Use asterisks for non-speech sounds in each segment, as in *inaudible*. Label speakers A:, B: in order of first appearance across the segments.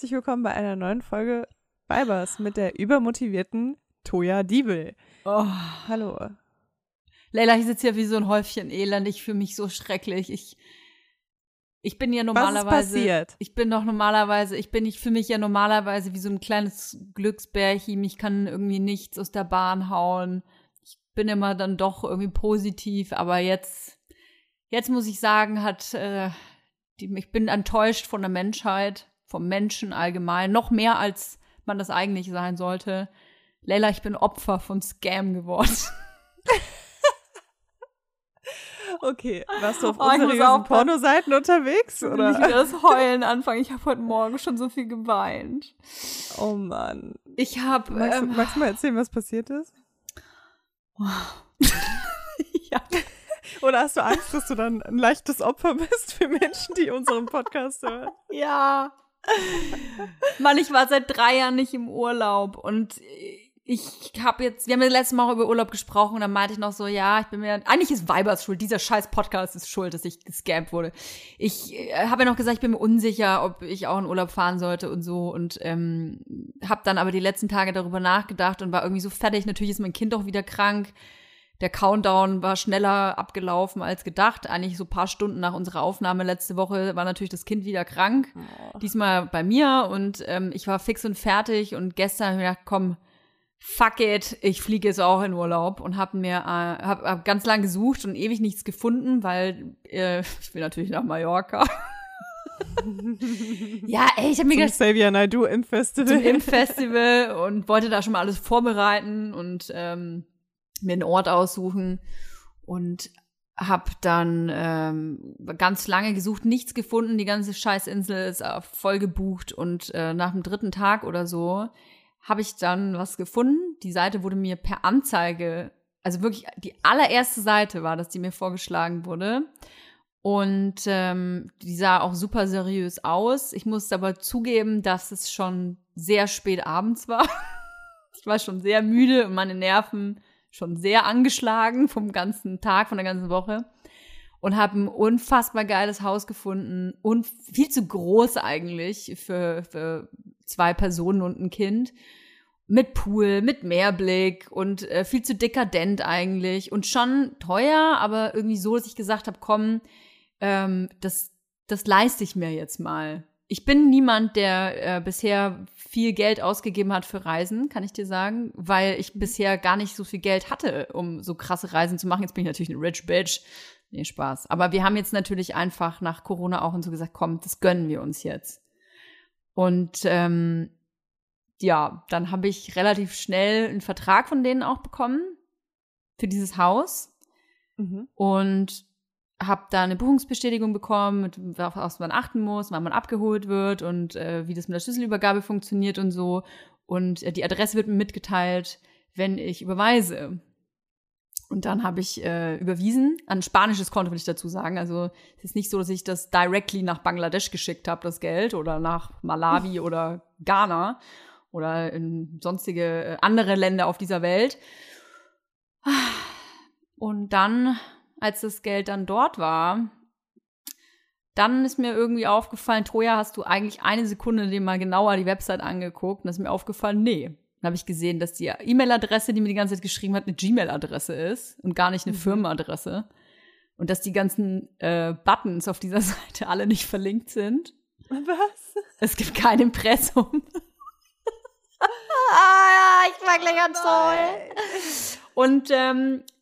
A: Herzlich willkommen bei einer neuen Folge Vibers mit der übermotivierten Toya Diebel.
B: Oh.
A: Hallo.
B: Leila, ich sitze hier wie so ein Häufchen Elend. Ich fühle mich so schrecklich. Ich, ich bin ja normalerweise.
A: Was ist passiert?
B: Ich bin doch normalerweise, ich bin, ich fühle mich ja normalerweise wie so ein kleines Glücksbärchen. Ich kann irgendwie nichts aus der Bahn hauen. Ich bin immer dann doch irgendwie positiv, aber jetzt, jetzt muss ich sagen, hat, äh, die, ich bin enttäuscht von der Menschheit, vom Menschen allgemein, noch mehr als man das eigentlich sein sollte. Leila, ich bin Opfer von Scam geworden. *laughs*
A: Okay, warst du auf
B: Oh,
A: unseriösen. Pornoseiten unterwegs?
B: Will
A: Oder?
B: ich wieder das *laughs* Heulen anfangen. Ich habe heute Morgen schon so viel geweint.
A: Oh Mann.
B: Ich habe
A: Magst, du-
B: ähm,
A: magst du mal erzählen, was passiert ist? *laughs*
B: ja,
A: Oder hast du Angst, dass du dann ein leichtes Opfer bist für Menschen, die unseren Podcast hören?
B: ja. Mann, ich war seit drei Jahren nicht im Urlaub und ich habe jetzt, wir haben ja letztes Mal auch über Urlaub gesprochen und dann meinte ich noch so, ja, ich bin mir, eigentlich ist Vibers schuld, dieser scheiß Podcast ist schuld, dass ich gescampt wurde. Ich äh, habe ja noch gesagt, ich bin mir unsicher, ob ich auch in Urlaub fahren sollte und so und ähm, habe dann aber die letzten Tage darüber nachgedacht und war irgendwie so fertig. Natürlich ist mein Kind auch wieder krank. Der Countdown war schneller abgelaufen als gedacht. Eigentlich so ein paar Stunden nach unserer Aufnahme letzte Woche war natürlich das Kind wieder krank. Diesmal bei mir und ähm, ich war fix und fertig und gestern habe ich gedacht, komm, fuck it, ich fliege jetzt auch in Urlaub und habe mir äh, hab, hab ganz lang gesucht und ewig nichts gefunden, weil äh, *laughs* ich will natürlich nach Mallorca. *laughs* ja, ey, ich habe mir
A: Zum
B: gedacht,
A: Xavier Naidoo im Festival.
B: zum Impffestival und wollte da schon mal alles vorbereiten und ähm, mir einen Ort aussuchen und hab dann ähm, ganz lange gesucht, nichts gefunden. Die ganze Scheißinsel ist äh, voll gebucht und äh, nach dem dritten Tag oder so habe ich dann was gefunden. Die Seite wurde mir per Anzeige, also wirklich die allererste Seite war, dass die mir vorgeschlagen wurde. Und ähm, die sah auch super seriös aus. Ich musste aber zugeben, dass es schon sehr spät abends war. *laughs* Ich war schon sehr müde und meine Nerven schon sehr angeschlagen vom ganzen Tag, von der ganzen Woche. Und habe ein unfassbar geiles Haus gefunden und viel zu groß eigentlich für, für zwei Personen und ein Kind. Mit Pool, mit Meerblick und äh, viel zu dekadent eigentlich und schon teuer, aber irgendwie so, dass ich gesagt habe, komm, ähm, das, das leiste ich mir jetzt mal. Ich bin niemand, der äh, bisher viel Geld ausgegeben hat für Reisen, kann ich dir sagen, weil ich bisher gar nicht so viel Geld hatte, um so krasse Reisen zu machen. Jetzt bin ich natürlich eine Rich Bitch. Nee, Spaß. Aber wir haben jetzt natürlich einfach nach Corona auch und so gesagt, komm, das gönnen wir uns jetzt. Und ähm, ja, dann habe ich relativ schnell einen Vertrag von denen auch bekommen für dieses Haus
A: Mhm.
B: und habe da eine Buchungsbestätigung bekommen, mit auf was man achten muss, wann man abgeholt wird und äh, wie das mit der Schlüsselübergabe funktioniert und so. Und äh, die Adresse wird mir mitgeteilt, wenn ich überweise. Und dann habe ich äh, überwiesen an ein spanisches Konto, will ich dazu sagen. Also es ist nicht so, dass ich das directly nach Bangladesch geschickt habe, das Geld, oder nach Malawi *laughs* oder Ghana oder in sonstige äh, andere Länder auf dieser Welt. Und dann, als das Geld dann dort war, dann ist mir irgendwie aufgefallen, Troja, hast du eigentlich eine Sekunde dir mal genauer die Website angeguckt? Und dann ist mir aufgefallen, nee. Dann habe ich gesehen, dass die E-Mail-Adresse, die mir die ganze Zeit geschrieben hat, eine Gmail-Adresse ist und gar nicht eine
A: Mhm.
B: Firmenadresse. Und dass die ganzen äh, Buttons auf dieser *laughs* Seite alle nicht verlinkt sind.
A: Was?
B: Es gibt kein Impressum. *laughs* ah, ich war gleich ganz toll. Und ähm, äh,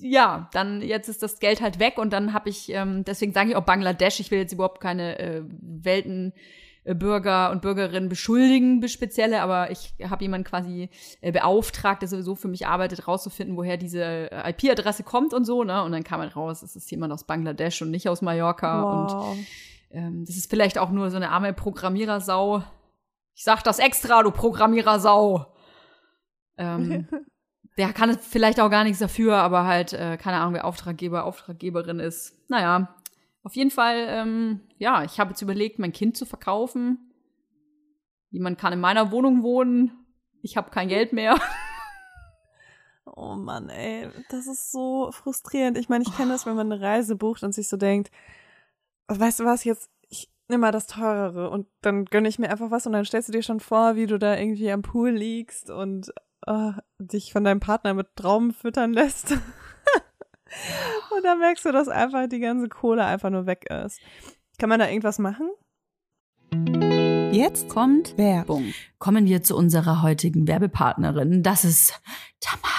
B: ja, dann jetzt ist das Geld halt weg und dann habe ich, ähm, deswegen sage ich auch Bangladesch, ich will jetzt überhaupt keine äh, Weltenbürger und Bürgerinnen beschuldigen, spezielle, aber ich habe jemanden quasi äh, beauftragt, der sowieso für mich arbeitet, rauszufinden, woher diese äh, IP-Adresse kommt und so, ne? Und dann kam halt raus, es ist jemand aus Bangladesch und nicht aus Mallorca und
A: Wow.
B: ähm, das ist vielleicht auch nur so eine arme Programmierersau. Ich sag das extra, du Programmierersau. Ähm, *laughs* der kann vielleicht auch gar nichts dafür, aber halt, äh, keine Ahnung, wer Auftraggeber, Auftraggeberin ist. Naja, auf jeden Fall, ähm, ja, ich habe jetzt überlegt, mein Kind zu verkaufen. Jemand kann in meiner Wohnung wohnen. Ich habe kein Geld mehr. *laughs*
A: Oh Mann, ey, das ist so frustrierend. Ich meine, ich kenne das, wenn man eine Reise bucht und sich so denkt, weißt du was, jetzt, ich,
C: immer das teurere und dann gönne ich mir einfach was und dann stellst du dir schon vor, wie du da irgendwie am Pool liegst und uh, dich von deinem Partner mit Trauben füttern lässt. *laughs* und dann merkst du, dass einfach die ganze Kohle einfach nur weg ist. Kann man da irgendwas machen?
B: Jetzt kommt Werbung. Kommen wir zu unserer heutigen Werbepartnerin. Das ist Tamaris.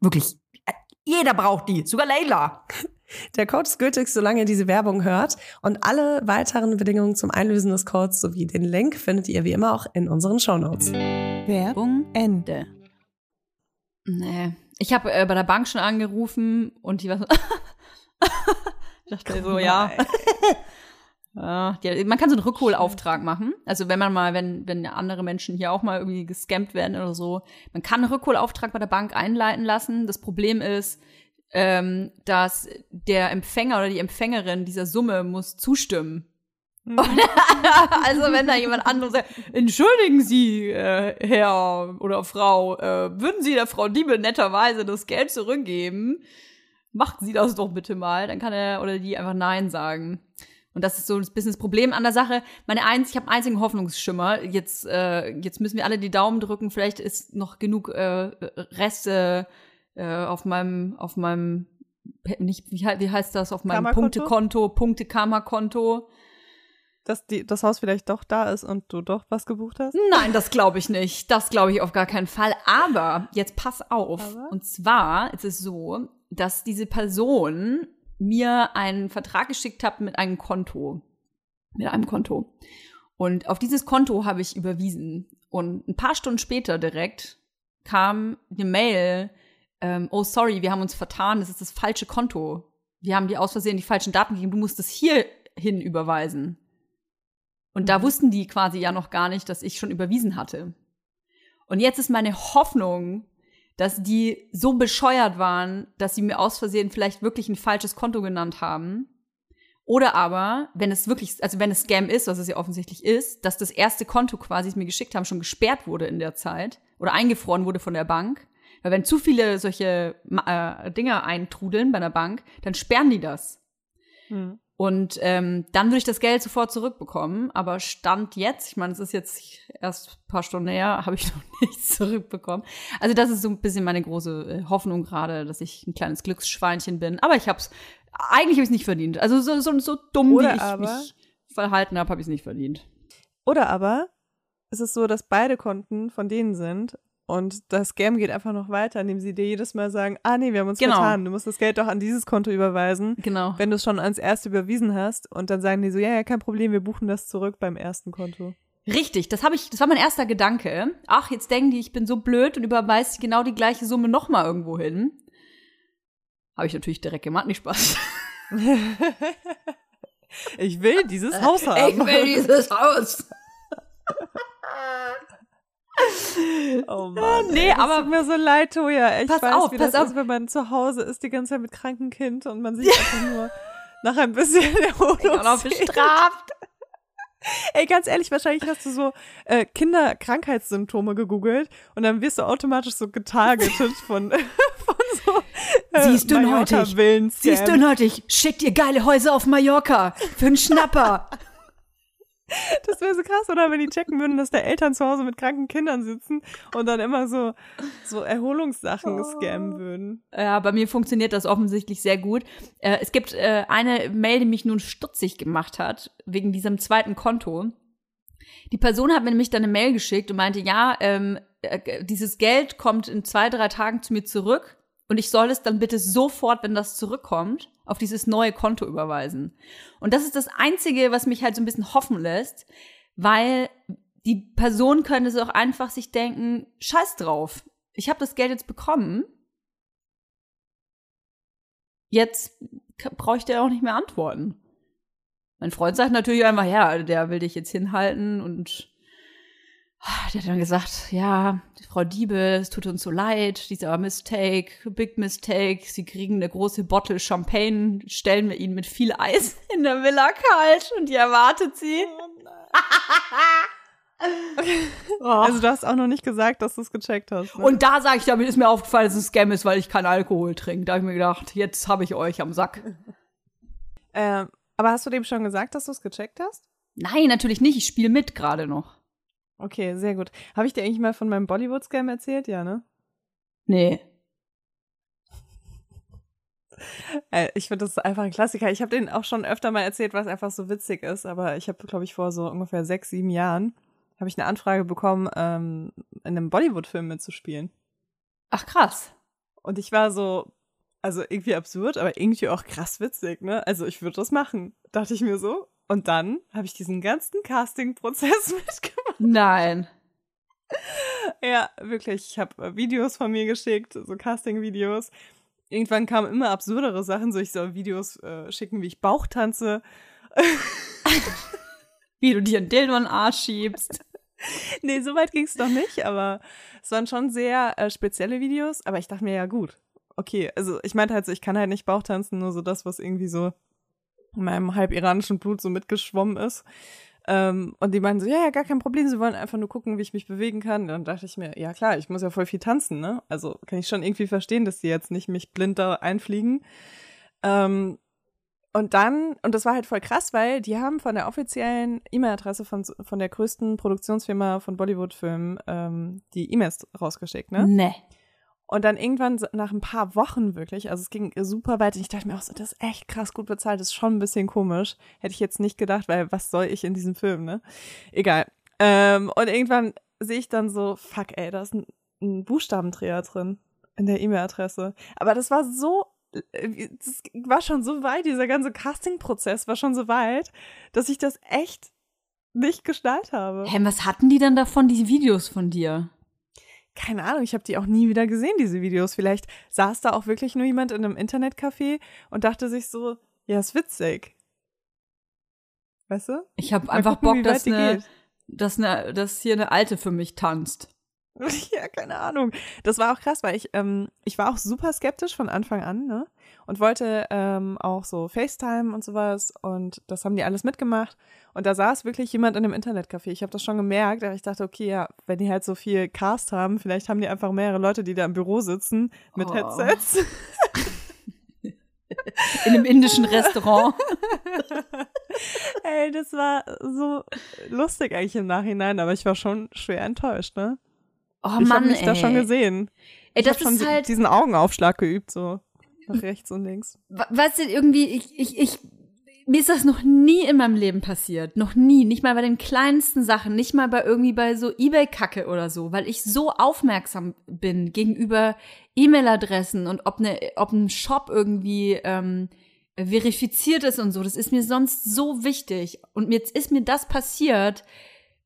B: wirklich jeder braucht die, sogar Leila.
A: Der Code ist gültig, solange ihr diese Werbung hört. Und alle weiteren Bedingungen zum Einlösen des Codes sowie den Link findet ihr wie immer auch in unseren Shownotes.
B: Werbung Ende. Nee. Ich habe äh, bei der Bank schon angerufen und die war so. *laughs* ich dachte so, ja. *laughs* Ja, die, man kann so einen Rückholauftrag machen. Also wenn man mal, wenn, wenn andere Menschen hier auch mal irgendwie gescampt werden oder so, man kann einen Rückholauftrag bei der Bank einleiten lassen. Das Problem ist, ähm, dass der Empfänger oder die Empfängerin dieser Summe muss zustimmen. Mhm. *laughs* also wenn da jemand anderes sagt, entschuldigen Sie, äh, Herr oder Frau, äh, würden Sie der Frau Diebe netterweise das Geld zurückgeben? Macht Sie das doch bitte mal. Dann kann er oder die einfach Nein sagen. Und das ist so ein bisschen das Problem an der Sache. Meine eins, ich habe einen einzigen Hoffnungsschimmer. Jetzt, äh, jetzt müssen wir alle die Daumen drücken. Vielleicht ist noch genug äh, Reste äh, auf meinem, auf meinem, nicht, wie, wie heißt das, auf meinem Punktekonto, Punkte-Karma-Konto.
C: Dass die, das Haus vielleicht doch da ist und du doch was gebucht hast?
B: Nein, das glaube ich nicht. Das glaube ich auf gar keinen Fall. Aber jetzt pass auf. Aber? Und zwar ist es so, dass diese Person mir einen Vertrag geschickt habt mit einem Konto. Mit einem Konto. Und auf dieses Konto habe ich überwiesen. Und ein paar Stunden später direkt kam eine Mail, ähm, oh sorry, wir haben uns vertan, das ist das falsche Konto. Wir haben dir aus Versehen die falschen Daten gegeben, du musst es hier hin überweisen. Und da mhm. wussten die quasi ja noch gar nicht, dass ich schon überwiesen hatte. Und jetzt ist meine Hoffnung, dass die so bescheuert waren, dass sie mir aus Versehen vielleicht wirklich ein falsches Konto genannt haben. Oder aber, wenn es wirklich, also wenn es Scam ist, was es ja offensichtlich ist, dass das erste Konto quasi, das mir geschickt haben, schon gesperrt wurde in der Zeit oder eingefroren wurde von der Bank. Weil wenn zu viele solche äh, Dinge eintrudeln bei einer Bank, dann sperren die das. Hm. Und ähm, dann würde ich das Geld sofort zurückbekommen. Aber Stand jetzt, ich meine, es ist jetzt erst ein paar Stunden her, *laughs* habe ich noch nichts zurückbekommen. Also das ist so ein bisschen meine große äh, Hoffnung gerade, dass ich ein kleines Glücksschweinchen bin. Aber ich habe es, eigentlich habe ich es nicht verdient. Also so, so, so dumm,
A: Oder
B: wie ich
A: aber-
B: mich verhalten habe, habe ich es nicht verdient.
A: Oder aber es ist so, dass beide Konten von denen sind und das Scam geht einfach noch weiter, indem sie dir jedes Mal sagen, ah nee, wir haben uns
B: Genau.
A: vertan, du musst das Geld doch an dieses Konto überweisen,
B: Genau.
A: wenn du es schon ans erste überwiesen hast und dann sagen die so, ja, ja, kein Problem, wir buchen das zurück beim ersten Konto.
B: Richtig, das habe ich, das war mein erster Gedanke. Ach, jetzt denken die, ich bin so blöd und überweise genau die gleiche Summe nochmal irgendwo hin. Habe ich natürlich direkt gemacht, nicht Spaß. *laughs*
A: ich will dieses Haus *laughs* haben.
B: dieses Haus. *laughs*
A: Oh Mann.
B: Nee,
A: ey,
B: aber-
A: tut mir so leid, Toja. Ich
B: Pass
A: weiß,
B: auf,
A: wie
B: pass
A: das
B: auf.
A: ist, wenn man zu Hause ist, die ganze Zeit mit krankem Kind und man sich einfach nur nach ein bisschen Erholung
B: auch bestraft. *laughs*
A: Ey, ganz ehrlich, wahrscheinlich hast du so äh, Kinderkrankheitssymptome gegoogelt und dann wirst du automatisch so getargetet *laughs* von, *laughs* von so äh,
B: Siehst du nötig?
A: Villen
B: Siehst du nötig? Schick dir geile Häuser auf Mallorca für einen Schnapper.
A: Das wäre so krass, oder? Wenn die checken würden, dass da Eltern zu Hause mit kranken Kindern sitzen und dann immer so, so Erholungssachen
B: Oh.
A: scammen würden.
B: Ja, bei mir funktioniert das offensichtlich sehr gut. Äh, es gibt äh, eine Mail, die mich nun stutzig gemacht hat, wegen diesem zweiten Konto. Die Person hat mir nämlich dann eine Mail geschickt und meinte, ja, ähm, äh, dieses Geld kommt in zwei, drei Tagen zu mir zurück und ich soll es dann bitte sofort, wenn das zurückkommt, auf dieses neue Konto überweisen. Und das ist das Einzige, was mich halt so ein bisschen hoffen lässt, weil die Person könnte so auch einfach sich denken, scheiß drauf, ich habe das Geld jetzt bekommen, jetzt bräuchte er auch nicht mehr antworten. Mein Freund sagt natürlich einfach, ja, der will dich jetzt hinhalten und der hat dann gesagt, ja, Frau Diebe, es tut uns so leid, dieser Mistake, big mistake, sie kriegen eine große Bottle Champagne, stellen wir ihnen mit viel Eis *laughs* in der Villa kalt und die erwartet sie. Oh. *laughs*
A: Also du hast auch noch nicht gesagt, dass du es gecheckt hast. Ne?
B: Und da sage ich, damit ist mir aufgefallen, dass es ein Scam ist, weil ich keinen Alkohol trinke. Da habe ich mir gedacht, jetzt habe ich euch am Sack. *laughs*
A: ähm, aber hast du dem schon gesagt, dass du es gecheckt hast?
B: Nein, natürlich nicht. Ich spiele mit gerade noch.
A: Okay, sehr gut. Habe ich dir eigentlich mal von meinem Bollywood-Scam erzählt? Ja, ne?
B: Nee. *laughs*
A: Äh, ich finde, das ist einfach ein Klassiker. Ich habe den auch schon öfter mal erzählt, was einfach so witzig ist. Aber ich habe, glaube ich, vor so ungefähr sechs, sieben Jahren habe ich eine Anfrage bekommen, ähm, in einem Bollywood-Film mitzuspielen.
B: Ach krass.
A: Und ich war so, also irgendwie absurd, aber irgendwie auch krass witzig, ne? Also ich würde das machen, dachte ich mir so. Und dann habe ich diesen ganzen Casting-Prozess *laughs* mitgemacht.
B: Nein.
A: Ja, wirklich. Ich habe Videos von mir geschickt, so Casting-Videos. Irgendwann kamen immer absurdere Sachen, so ich soll Videos äh, schicken, wie ich Bauch tanze. *laughs*
B: Wie du dir einen Dildo in den Arsch schiebst. *laughs*
A: Nee, so weit ging es noch nicht, aber es waren schon sehr äh, spezielle Videos. Aber ich dachte mir, ja gut, okay. Also ich meinte halt so, ich kann halt nicht Bauch tanzen, nur so das, was irgendwie so meinem halb iranischen Blut so mitgeschwommen ist. Ähm, und die meinten so, ja, ja, gar kein Problem, sie wollen einfach nur gucken, wie ich mich bewegen kann. Dann dachte ich mir, ja klar, ich muss ja voll viel tanzen, ne? Also kann ich schon irgendwie verstehen, dass die jetzt nicht mich blind da einfliegen. Ähm, und dann, und das war halt voll krass, weil die haben von der offiziellen E-Mail-Adresse von, von der größten Produktionsfirma von Bollywood-Filmen ähm, die E-Mails rausgeschickt, ne?
B: Nee.
A: Und dann irgendwann nach ein paar Wochen wirklich, also es ging super weit und ich dachte mir auch so, das ist echt krass gut bezahlt, das ist schon ein bisschen komisch. Hätte ich jetzt nicht gedacht, weil was soll ich in diesem Film, ne? Egal. Ähm, und irgendwann sehe ich dann so, fuck ey, da ist ein, ein Buchstabendreher drin in der E-Mail-Adresse. Aber das war so, äh, das war schon so weit, dieser ganze Casting-Prozess war schon so weit, dass ich das echt nicht geschnallt habe.
B: Hä, was hatten die denn davon, die Videos von dir?
A: Keine Ahnung, ich habe die auch nie wieder gesehen, diese Videos. Vielleicht saß da auch wirklich nur jemand in einem Internetcafé und dachte sich so, ja, ist witzig. Weißt du?
B: Ich habe einfach
A: gucken,
B: Bock, dass,
A: die
B: eine, dass, eine, dass hier eine Alte für mich tanzt. *laughs*
A: Ja, keine Ahnung. Das war auch krass, weil ich, ähm, ich war auch super skeptisch von Anfang an, ne? Und wollte ähm, auch so FaceTime und sowas und das haben die alles mitgemacht. Und da saß wirklich jemand in einem Internetcafé. Ich habe das schon gemerkt, aber ich dachte, okay, ja, wenn die halt so viel Cast haben, vielleicht haben die einfach mehrere Leute, die da im Büro sitzen mit
B: Oh.
A: Headsets. *laughs*
B: in einem indischen Restaurant. *laughs*
A: Ey, das war so lustig eigentlich im Nachhinein, aber ich war schon schwer enttäuscht, ne?
B: Oh
A: ich
B: Mann,
A: habe mich
B: ey.
A: da schon gesehen.
B: Ey,
A: ich
B: das
A: hab schon
B: halt,
A: diesen Augenaufschlag geübt, so nach rechts und links.
B: We- Weißt du, irgendwie, ich, ich, ich, mir ist das noch nie in meinem Leben passiert. Noch nie. Nicht mal bei den kleinsten Sachen. Nicht mal bei irgendwie bei so Ebay-Kacke oder so. Weil ich so aufmerksam bin gegenüber E-Mail-Adressen und ob, ne, ob ein Shop irgendwie ähm, verifiziert ist und so. Das ist mir sonst so wichtig. Und jetzt ist mir das passiert,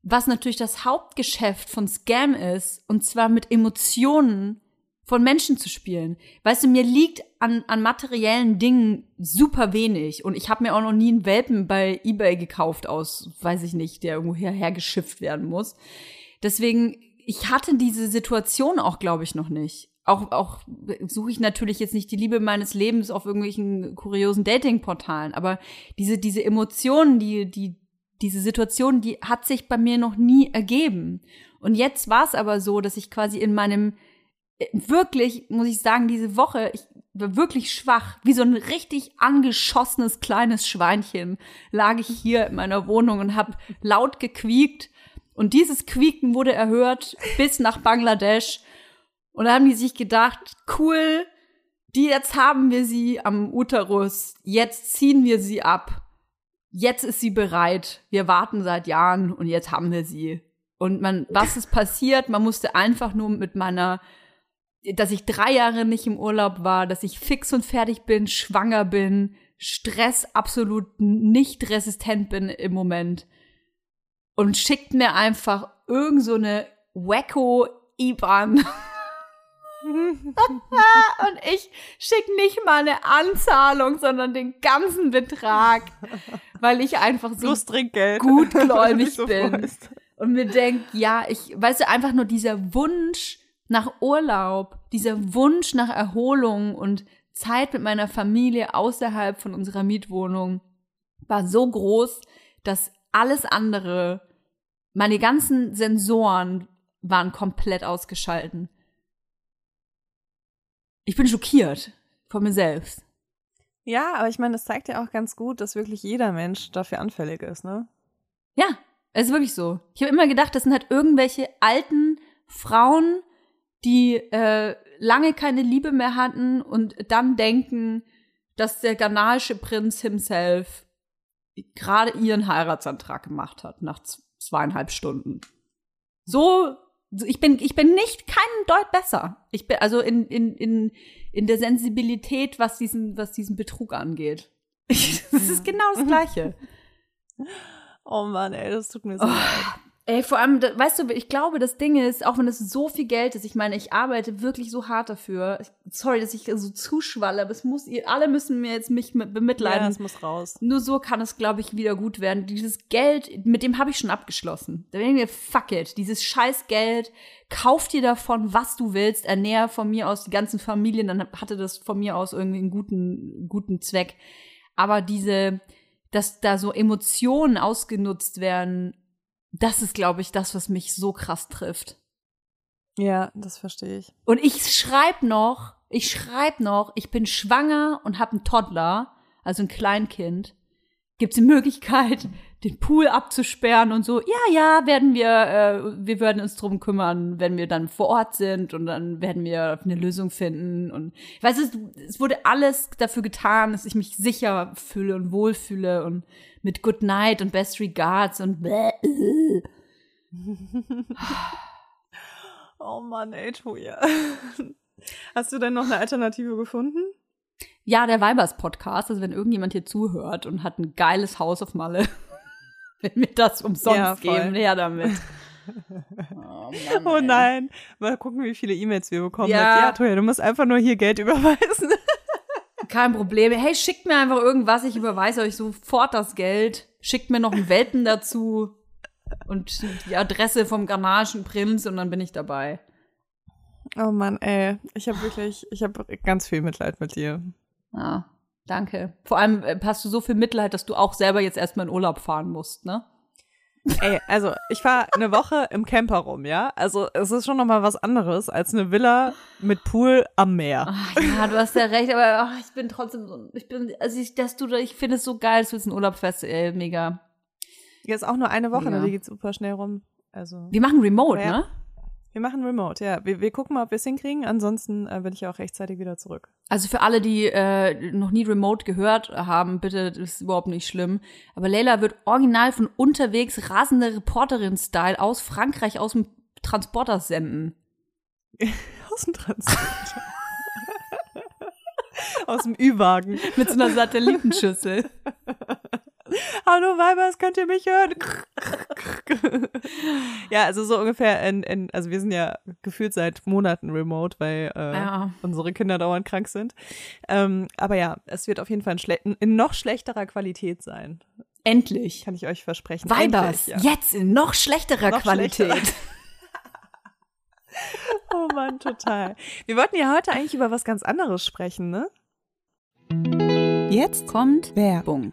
B: was natürlich das Hauptgeschäft von Scam ist. Und zwar mit Emotionen von Menschen zu spielen. Weißt du, mir liegt an, an materiellen Dingen super wenig. Und ich habe mir auch noch nie einen Welpen bei Ebay gekauft aus, weiß ich nicht, der irgendwo hierher geschifft werden muss. Deswegen, ich hatte diese Situation auch, glaube ich, noch nicht. Auch, auch suche ich natürlich jetzt nicht die Liebe meines Lebens auf irgendwelchen kuriosen Datingportalen, aber diese, diese Emotionen, die, die, diese Situation, die hat sich bei mir noch nie ergeben. Und jetzt war es aber so, dass ich quasi in meinem wirklich, muss ich sagen, diese Woche, ich war wirklich schwach. Wie so ein richtig angeschossenes kleines Schweinchen lag ich hier in meiner Wohnung und habe laut gequiekt. Und dieses Quieken wurde erhört bis nach Bangladesch. Und da haben die sich gedacht, cool, die jetzt haben wir sie am Uterus, jetzt ziehen wir sie ab. Jetzt ist sie bereit. Wir warten seit Jahren und jetzt haben wir sie. Und man, was ist passiert? Man musste einfach nur mit meiner dass ich drei Jahre nicht im Urlaub war, dass ich fix und fertig bin, schwanger bin, Stress absolut nicht resistent bin im Moment. Und schickt mir einfach irgend so eine wacko IBAN. *laughs* und ich schick nicht mal eine Anzahlung, sondern den ganzen Betrag, weil ich einfach so gutgläubig *laughs*
A: so
B: bin.
A: freust.
B: und mir denkt, ja, ich, weißt du, einfach nur dieser Wunsch nach Urlaub, dieser Wunsch nach Erholung und Zeit mit meiner Familie außerhalb von unserer Mietwohnung war so groß, dass alles andere, meine ganzen Sensoren waren komplett ausgeschalten. Ich bin schockiert von mir selbst.
A: Ja, aber ich meine, das zeigt ja auch ganz gut, dass wirklich jeder Mensch dafür anfällig ist, ne?
B: Ja, es ist wirklich so. Ich habe immer gedacht, das sind halt irgendwelche alten Frauen, die äh, lange keine Liebe mehr hatten und dann denken, dass der ghanaische Prinz himself gerade ihren Heiratsantrag gemacht hat nach zweieinhalb Stunden. So, ich bin, ich bin nicht keinen Deut besser. Ich bin also in, in, in, in der Sensibilität, was diesen, was diesen Betrug angeht. *laughs* das ist genau das Gleiche. *laughs*
A: Oh Mann, ey, das tut mir so leid.
B: Ey, vor allem, da, weißt du, ich glaube, das Ding ist, auch wenn es so viel Geld ist, ich meine, ich arbeite wirklich so hart dafür. Sorry, dass ich so zuschwalle, aber es muss, ihr alle müssen mir jetzt mich mit,
A: Ja,
B: bemitleiden.
A: das muss raus.
B: Nur so kann es, glaube ich, wieder gut werden. Dieses Geld, mit dem habe ich schon abgeschlossen. Da denke ich mir, fuck it, dieses scheiß Geld, kauf dir davon, was du willst, ernähr von mir aus die ganzen Familien, dann hatte das von mir aus irgendwie einen guten, guten Zweck. Aber diese, dass da so Emotionen ausgenutzt werden, das ist, glaube ich, das, was mich so krass trifft.
A: Ja, das verstehe ich.
B: Und ich schreib noch, ich schreib noch, ich bin schwanger und habe einen Toddler, also ein Kleinkind. Gibt es die Möglichkeit, den Pool abzusperren und so? Ja, ja, werden wir, äh, wir werden uns drum kümmern, wenn wir dann vor Ort sind und dann werden wir eine Lösung finden. Und weißt du, es wurde alles dafür getan, dass ich mich sicher fühle und wohlfühle und mit Good Night und Best Regards und bläh.
A: Oh Mann, ey, Julia. Hast du denn noch eine Alternative gefunden?
B: Ja, der Weibers Podcast, also wenn irgendjemand hier zuhört und hat ein geiles Haus auf Malle, *laughs* wenn mir das umsonst
A: Ja,
B: geben, her damit. *laughs* Oh, Mann,
A: Oh nein. Mal gucken, wie viele E-Mails wir bekommen.
B: Ja.
A: Ja, Toja, du musst einfach nur hier Geld *laughs* überweisen.
B: Kein Problem. Hey, schickt mir einfach irgendwas, ich überweise euch sofort das Geld. Schickt mir noch einen Welpen dazu und die Adresse vom ghanaischen Prinz und dann bin ich dabei.
A: Oh Mann, ey. Ich habe wirklich, ich habe ganz viel Mitleid mit dir.
B: Ja, danke. Vor allem äh, hast du so viel Mitleid, dass du auch selber jetzt erstmal in Urlaub fahren musst, ne?
A: Ey, also ich fahre eine Woche im Camper rum, ja? Also es ist schon nochmal was anderes als eine Villa mit Pool am Meer.
B: Ach, ja, du hast ja recht, aber ach, ich bin trotzdem so, ich bin, also ich, dass du, ich finde es so geil, dass du jetzt einen Urlaub ey, mega.
A: Jetzt auch nur eine Woche,
B: Ja.
A: ne? Die geht super schnell rum. Also
B: Wir machen Remote,
A: Ja.
B: ne?
A: Wir machen Remote, ja. Wir, wir gucken mal, ob wir es hinkriegen. Ansonsten äh, bin ich auch rechtzeitig wieder zurück.
B: Also für alle, die äh, noch nie Remote gehört haben, bitte, das ist überhaupt nicht schlimm. Aber Leila wird original von unterwegs rasende Reporterin-Style aus Frankreich aus dem Transporter senden. *laughs*
A: Aus dem Transport. *laughs* Aus dem Ü-Wagen.
B: Mit so einer Satellitenschüssel. *laughs*
A: Hallo Weibers, könnt ihr mich hören? ja, also so ungefähr, in, in, also wir sind ja gefühlt seit Monaten remote, weil äh,
B: Ja.
A: unsere Kinder dauernd krank sind. Ähm, aber ja, es wird auf jeden Fall in, schle in noch schlechterer Qualität sein,
B: Endlich.
A: kann ich euch versprechen.
B: Weibers,
A: Endlich, ja.
B: jetzt in noch schlechterer
A: Noch
B: Qualität.
A: schlechter. *laughs* Oh Mann, total. Wir wollten ja heute eigentlich über was ganz anderes sprechen, ne?
D: Jetzt
B: Kommt
D: Werbung.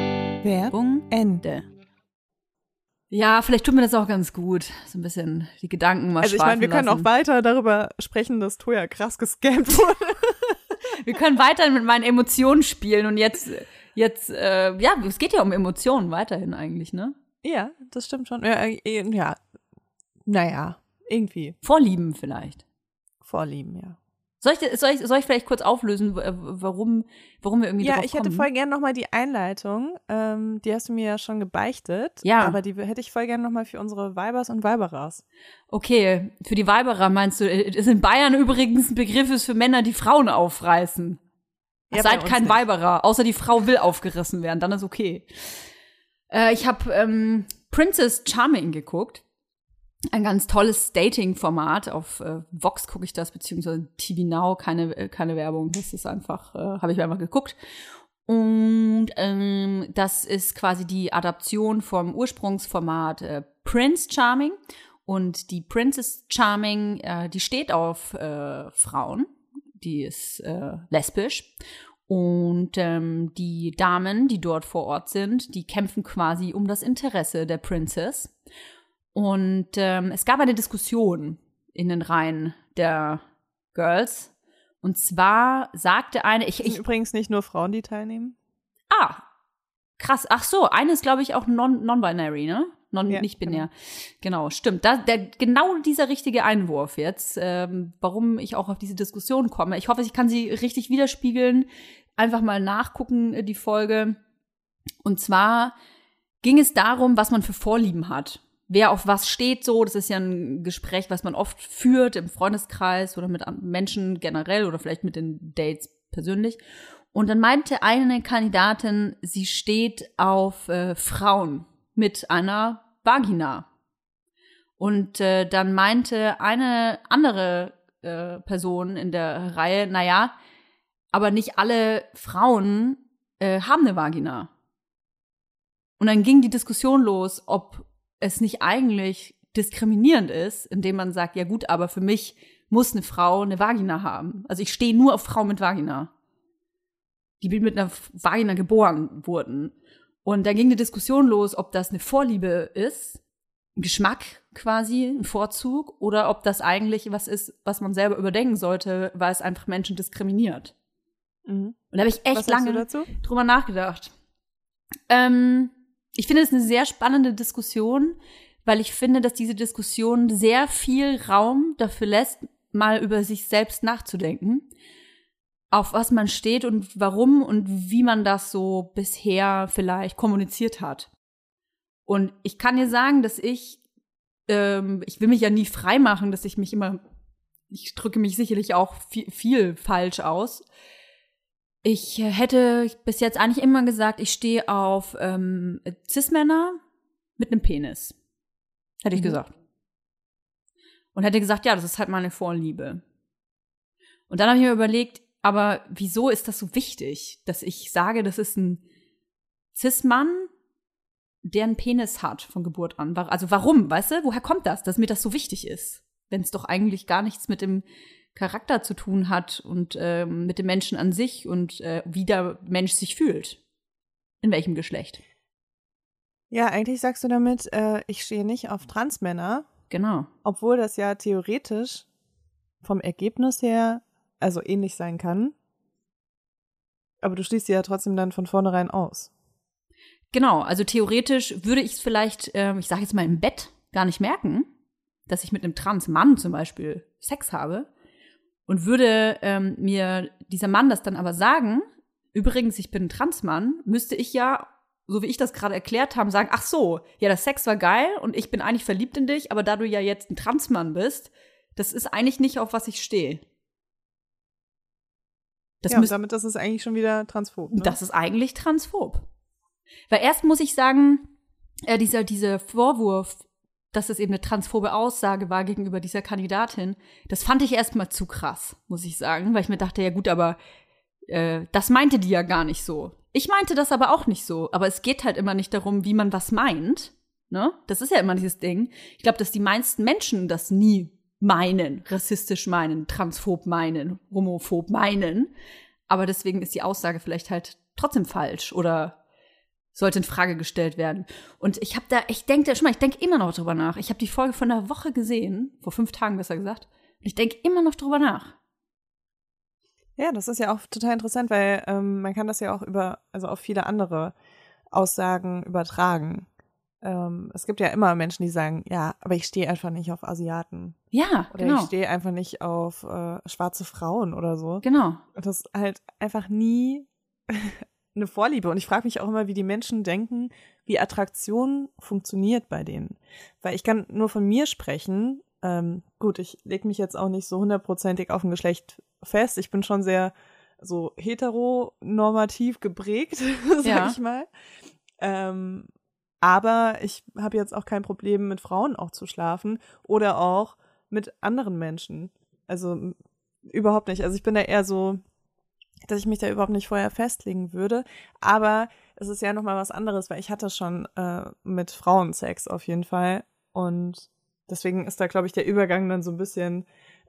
D: Werbung Ende.
B: Ja, vielleicht tut mir das auch ganz gut. So ein bisschen die Gedanken mal
A: Also ich meine, wir können auch weiter darüber sprechen, dass Toya krass gescampt wurde. *laughs* *laughs*
B: Wir können weiter mit meinen Emotionen spielen und jetzt, jetzt, äh, ja, es geht ja um Emotionen weiterhin eigentlich, ne?
A: ja, das stimmt schon. Ja, äh, ja. naja, irgendwie
B: Vorlieben vielleicht.
A: Vorlieben, ja.
B: Soll ich, soll ich, soll ich vielleicht kurz auflösen, w- warum, warum wir irgendwie
A: Ja,
B: drauf
A: ich hätte voll gern nochmal die Einleitung. Ähm, die hast du mir ja schon gebeichtet.
B: Ja.
A: Aber die hätte ich voll gern nochmal für unsere Weibers und Weiberas.
B: Okay, für die Weiberer meinst du, äh, ist in Bayern übrigens ein Begriff ist für Männer, die Frauen aufreißen.
A: Ja,
B: Seid kein
A: nicht.
B: Weiberer, außer die Frau will aufgerissen werden, dann ist okay. Äh, ich habe ähm, Princess Charming geguckt. Ein ganz tolles Dating-Format. Auf äh, Vox gucke ich das, beziehungsweise TV Now, keine, äh, keine Werbung. Das ist einfach, äh, habe ich einfach geguckt. Und ähm, das ist quasi die Adaption vom Ursprungsformat äh, Prince Charming. Und die Princess Charming, äh, die steht auf äh, Frauen. Die ist äh, lesbisch. Und ähm, die Damen, die dort vor Ort sind, die kämpfen quasi um das Interesse der Princess. Und ähm, es gab eine Diskussion in den Reihen der Girls. Und zwar sagte eine, ich, ich
A: übrigens nicht nur Frauen, die teilnehmen.
B: ah, krass, ach so, eine ist glaube ich auch non- non-binary, ne? Non
A: Ja,
B: nicht binär. Genau, stimmt. Da, der, genau dieser richtige Einwurf jetzt, ähm, warum ich auch auf diese Diskussion komme. Ich hoffe, ich kann sie richtig widerspiegeln. Einfach mal nachgucken, äh, die Folge. Und zwar ging es darum, was man für Vorlieben hat. Wer auf was steht so, das ist ja ein Gespräch, was man oft führt im Freundeskreis oder mit Menschen generell oder vielleicht mit den Dates persönlich. Und dann meinte eine Kandidatin, sie steht auf äh, Frauen mit einer Vagina. Und äh, dann meinte eine andere äh, Person in der Reihe, naja, aber nicht alle Frauen äh, haben eine Vagina. Und dann ging die Diskussion los, ob es nicht eigentlich diskriminierend ist, indem man sagt, ja gut, aber für mich muss eine Frau eine Vagina haben. Also ich stehe nur auf Frauen mit Vagina die mit einer Vagina geboren wurden. Und da ging eine Diskussion los, ob das eine Vorliebe ist, ein Geschmack quasi, ein Vorzug, oder ob das eigentlich was ist, was man selber überdenken sollte, weil es einfach Menschen diskriminiert.
A: Mhm.
B: Und da habe ich echt
A: Was
B: lange
A: dazu?
B: drüber nachgedacht. Ähm, ich finde es eine sehr spannende Diskussion, weil ich finde, dass diese Diskussion sehr viel Raum dafür lässt, mal über sich selbst nachzudenken, auf was man steht und warum und wie man das so bisher vielleicht kommuniziert hat. Und ich kann dir sagen, dass ich, ähm, ich will mich ja nie frei machen, dass ich mich immer, ich drücke mich sicherlich auch viel, viel falsch aus. Ich hätte bis jetzt eigentlich immer gesagt, ich stehe auf ähm, Cis-Männer mit einem Penis. Hätte ich
A: Mhm.
B: gesagt. Und hätte gesagt, ja, das ist halt meine Vorliebe. Und dann habe ich mir überlegt, aber wieso ist das so wichtig, dass ich sage, das ist ein Cis-Mann, der einen Penis hat von Geburt an? Also warum, weißt du? Woher kommt das, dass mir das so wichtig ist? Wenn es doch eigentlich gar nichts mit dem Charakter zu tun hat und ähm, mit dem Menschen an sich und äh, wie der Mensch sich fühlt. In welchem Geschlecht.
A: Ja, eigentlich sagst du damit, äh, ich stehe nicht auf Transmänner,
B: Genau.
A: obwohl das ja theoretisch vom Ergebnis her also ähnlich sein kann. Aber du schließt sie ja trotzdem dann von vornherein aus.
B: Genau, also theoretisch würde ich es vielleicht, ähm, ich sage jetzt mal im Bett, gar nicht merken, dass ich mit einem Trans-Mann zum Beispiel Sex habe und würde ähm, mir dieser Mann das dann aber sagen, übrigens, ich bin ein Transmann, müsste ich ja, so wie ich das gerade erklärt habe, sagen, ach so, ja, das Sex war geil und ich bin eigentlich verliebt in dich, aber da du ja jetzt ein Transmann bist, das ist eigentlich nicht, auf was ich stehe. Das
A: ja, und damit ist es eigentlich schon wieder transphob. Ne?
B: das ist eigentlich transphob. Weil erst muss ich sagen, äh, dieser, dieser Vorwurf, dass es eben eine transphobe Aussage war gegenüber dieser Kandidatin, das fand ich erstmal zu krass, muss ich sagen, weil ich mir dachte, ja gut, aber äh, das meinte die ja gar nicht so. Ich meinte das aber auch nicht so, aber es geht halt immer nicht darum, wie man was meint. Ne? Das ist ja immer dieses Ding. Ich glaube, dass die meisten Menschen das nie meinen, rassistisch meinen, transphob meinen, homophob meinen. Aber deswegen ist die Aussage vielleicht halt trotzdem falsch oder sollte in Frage gestellt werden. Und ich habe da, ich denke, schon mal, ich denke immer noch drüber nach. Ich habe die Folge von einer Woche gesehen, vor fünf Tagen besser gesagt. Und ich denke immer noch drüber nach.
A: Ja, das ist ja auch total interessant, weil ähm, man kann das ja auch über, also auf viele andere Aussagen übertragen. Ähm, es gibt ja immer Menschen, die sagen, ja, aber ich stehe einfach nicht auf Asiaten.
B: Ja,
A: Oder
B: genau.
A: ich stehe einfach nicht auf äh, schwarze Frauen oder so.
B: Genau.
A: Und das halt einfach nie eine Vorliebe. Und ich frage mich auch immer, wie die Menschen denken, wie Attraktion funktioniert bei denen. Weil ich kann nur von mir sprechen. Ähm, gut, ich lege mich jetzt auch nicht so hundertprozentig auf ein Geschlecht fest. Ich bin schon sehr so heteronormativ geprägt, *laughs* sag
B: Ja.
A: ich mal. Ähm, aber ich habe jetzt auch kein Problem, mit Frauen auch zu schlafen oder auch mit anderen Menschen. Also überhaupt nicht. Also ich bin da eher so, dass ich mich da überhaupt nicht vorher festlegen würde. Aber es ist ja nochmal was anderes, weil ich hatte schon äh, mit Frauen Sex auf jeden Fall. Und deswegen ist da, glaube ich, der Übergang dann so ein bisschen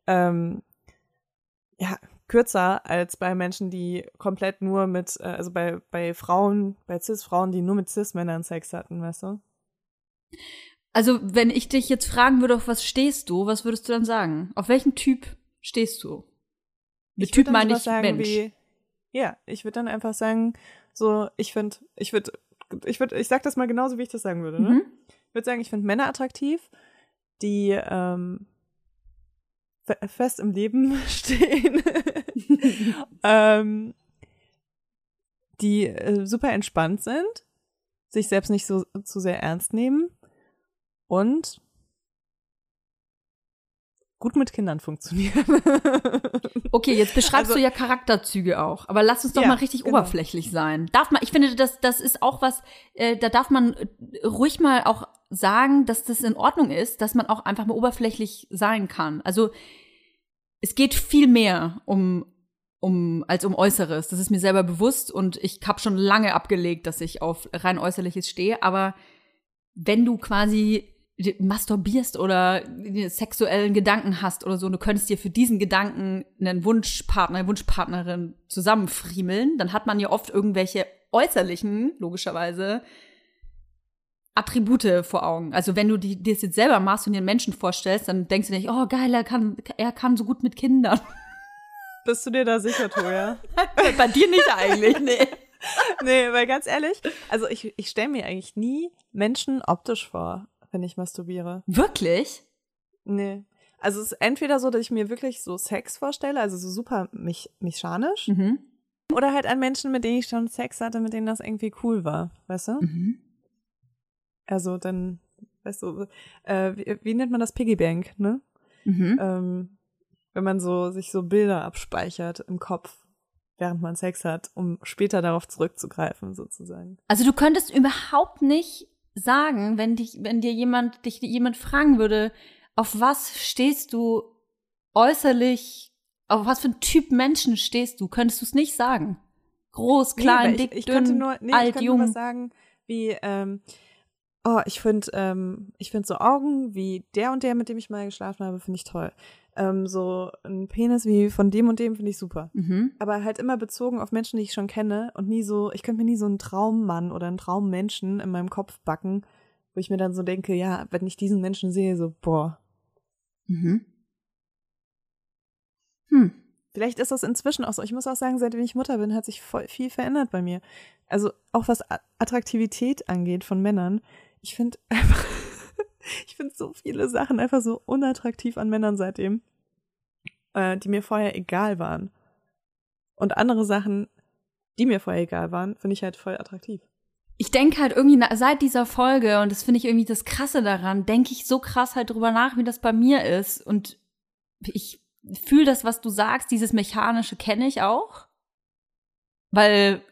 A: ähm, ja, kürzer als bei Menschen, die komplett nur mit, äh, also bei, bei Frauen, bei Cis-Frauen, die nur mit Cis-Männern Sex hatten, weißt du?
B: Also, wenn ich dich jetzt fragen würde, auf was stehst du, was würdest du dann sagen? Auf welchen Typ stehst du? Mit
A: Ich
B: Typ meine ich
A: sagen
B: Mensch.
A: Wie, ja, ich würde dann einfach sagen, so, ich finde, ich würde, ich würde, ich sag das mal genauso, wie ich das sagen würde, ne?
B: Mhm.
A: würde sagen, ich finde Männer attraktiv, die ähm, fe- fest im Leben *laughs* stehen, *laughs* ähm, die äh, super entspannt sind, sich selbst nicht so zu sehr ernst nehmen und gut mit Kindern funktionieren. *laughs*
B: Okay, jetzt beschreibst
A: Also-
B: du ja Charakterzüge auch, aber lass uns doch
A: Ja,
B: mal richtig
A: genau.
B: oberflächlich sein. Darf man, ich finde, das, das ist auch was, äh, da darf man äh, ruhig mal auch sagen, dass das in Ordnung ist, dass man auch einfach mal oberflächlich sein kann. Also es geht viel mehr um um als um Äußeres. Das ist mir selber bewusst und ich habe schon lange abgelegt, dass ich auf rein Äußerliches stehe. Aber wenn du quasi masturbierst oder sexuellen Gedanken hast oder so, und du könntest dir für diesen Gedanken einen Wunschpartner, eine Wunschpartnerin zusammenfriemeln, dann hat man ja oft irgendwelche äußerlichen, logischerweise, Attribute vor Augen. Also wenn du dir das jetzt selber machst und dir einen Menschen vorstellst, dann denkst du nicht, oh geil, er kann, er kann so gut mit Kindern.
A: Bist du dir da sicher, Toja? *laughs*
B: Bei dir nicht eigentlich, nee. *laughs*
A: nee, weil ganz ehrlich, also ich, ich stelle mir eigentlich nie Menschen optisch vor, wenn ich masturbiere.
B: Wirklich?
A: Nee. Also es ist entweder so, dass ich mir wirklich so Sex vorstelle, also so super mich, mechanisch,
B: Mhm.
A: oder halt an Menschen, mit denen ich schon Sex hatte, mit denen das irgendwie cool war, weißt du?
B: Mhm.
A: Also dann, weißt du, äh, wie, wie nennt man das Piggybank, ne?
B: Mhm.
A: Ähm, wenn man so sich so Bilder abspeichert im Kopf, während man Sex hat, um später darauf zurückzugreifen, sozusagen.
B: Also du könntest überhaupt nicht sagen, wenn dich, wenn dir jemand, dich jemand fragen würde, auf was stehst du äußerlich, auf was für ein Typ Menschen stehst du, könntest du es nicht sagen. Groß, klein,
A: Nee,
B: dick,
A: ich, ich
B: dünn,
A: könnte nur, nee, ich
B: alt,
A: könnte nur was
B: jung.
A: sagen, wie, ähm, oh, ich finde, ähm, ich finde so Augen wie der und der, mit dem ich mal geschlafen habe, finde ich toll. Ähm, so ein Penis wie von dem und dem finde ich super.
B: Mhm.
A: Aber halt immer bezogen auf Menschen, die ich schon kenne und nie so, ich könnte mir nie so einen Traummann oder einen Traummenschen in meinem Kopf backen, wo ich mir dann so denke, ja, wenn ich diesen Menschen sehe, so, boah.
B: Mhm. Hm.
A: Vielleicht ist das inzwischen auch so. Ich muss auch sagen, seitdem ich Mutter bin, hat sich voll viel verändert bei mir. Also auch was Attraktivität angeht von Männern. Ich finde *laughs* einfach, *laughs* ich finde so viele Sachen einfach so unattraktiv an Männern seitdem, äh, die mir vorher egal waren. Und andere Sachen, die mir vorher egal waren, finde ich halt voll attraktiv.
B: Ich denke halt irgendwie seit dieser Folge, und das finde ich irgendwie das Krasse daran, denke ich so krass halt drüber nach, wie das bei mir ist. Und ich fühle das, was du sagst, dieses Mechanische kenne ich auch. Weil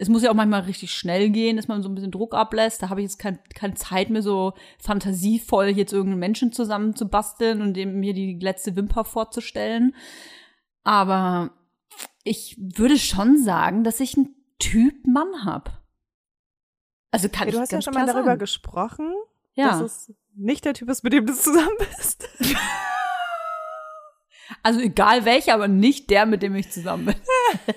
B: es muss ja auch manchmal richtig schnell gehen, dass man so ein bisschen Druck ablässt. Da habe ich jetzt kein, keine Zeit mehr, so fantasievoll jetzt irgendeinen Menschen zusammenzubasteln und dem mir die letzte Wimper vorzustellen. Aber ich würde schon sagen, dass ich einen Typ Mann habe. Also kann
A: Ja, du hast ja schon mal darüber
B: sagen.
A: gesprochen,
B: Ja.
A: dass es nicht der Typ ist, mit dem du zusammen bist. *laughs*
B: Also egal welcher, aber nicht der, mit dem ich zusammen bin. *laughs*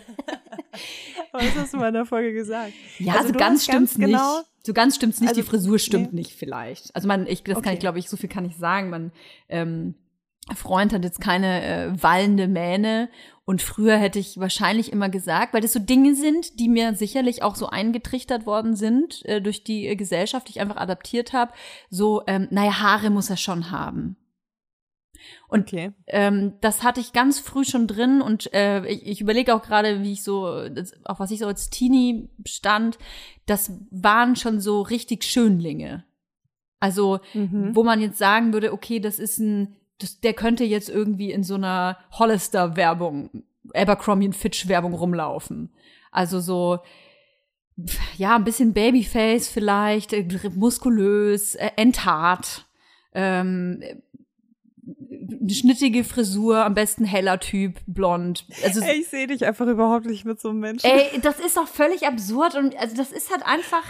B: *laughs*
A: Das hast du mal in der Folge gesagt.
B: Ja,
A: Also
B: so ganz
A: hast ganz
B: stimmt's
A: genau-
B: nicht. So ganz stimmt's nicht.
A: Also,
B: die Frisur stimmt
A: nee.
B: nicht vielleicht. Also man, ich, das kann
A: Okay.
B: ich, glaube ich, so viel kann ich sagen. Man, ähm, Freund hat jetzt keine äh, wallende Mähne und früher hätte ich wahrscheinlich immer gesagt, weil das so Dinge sind, die mir sicherlich auch so eingetrichtert worden sind äh, durch die äh, Gesellschaft, die ich einfach adaptiert habe. So, ähm, naja, Haare muss er schon haben. Und
A: Okay.
B: ähm, das hatte ich ganz früh schon drin und äh, ich, ich überlege auch gerade, wie ich so, auch was ich so als Teenie stand, das waren schon so richtig Schönlinge. Also,
A: Mhm.
B: wo man jetzt sagen würde, okay, das ist ein, das, der könnte jetzt irgendwie in so einer Hollister-Werbung, Abercrombie und Fitch-Werbung rumlaufen. Also so, ja, ein bisschen Babyface vielleicht, äh, muskulös, äh, enthaart, ähm, eine schnittige Frisur, am besten heller Typ, blond. Also
A: Ey, ich sehe dich einfach überhaupt nicht mit so einem Menschen.
B: Ey, das ist doch völlig absurd und also das ist halt einfach,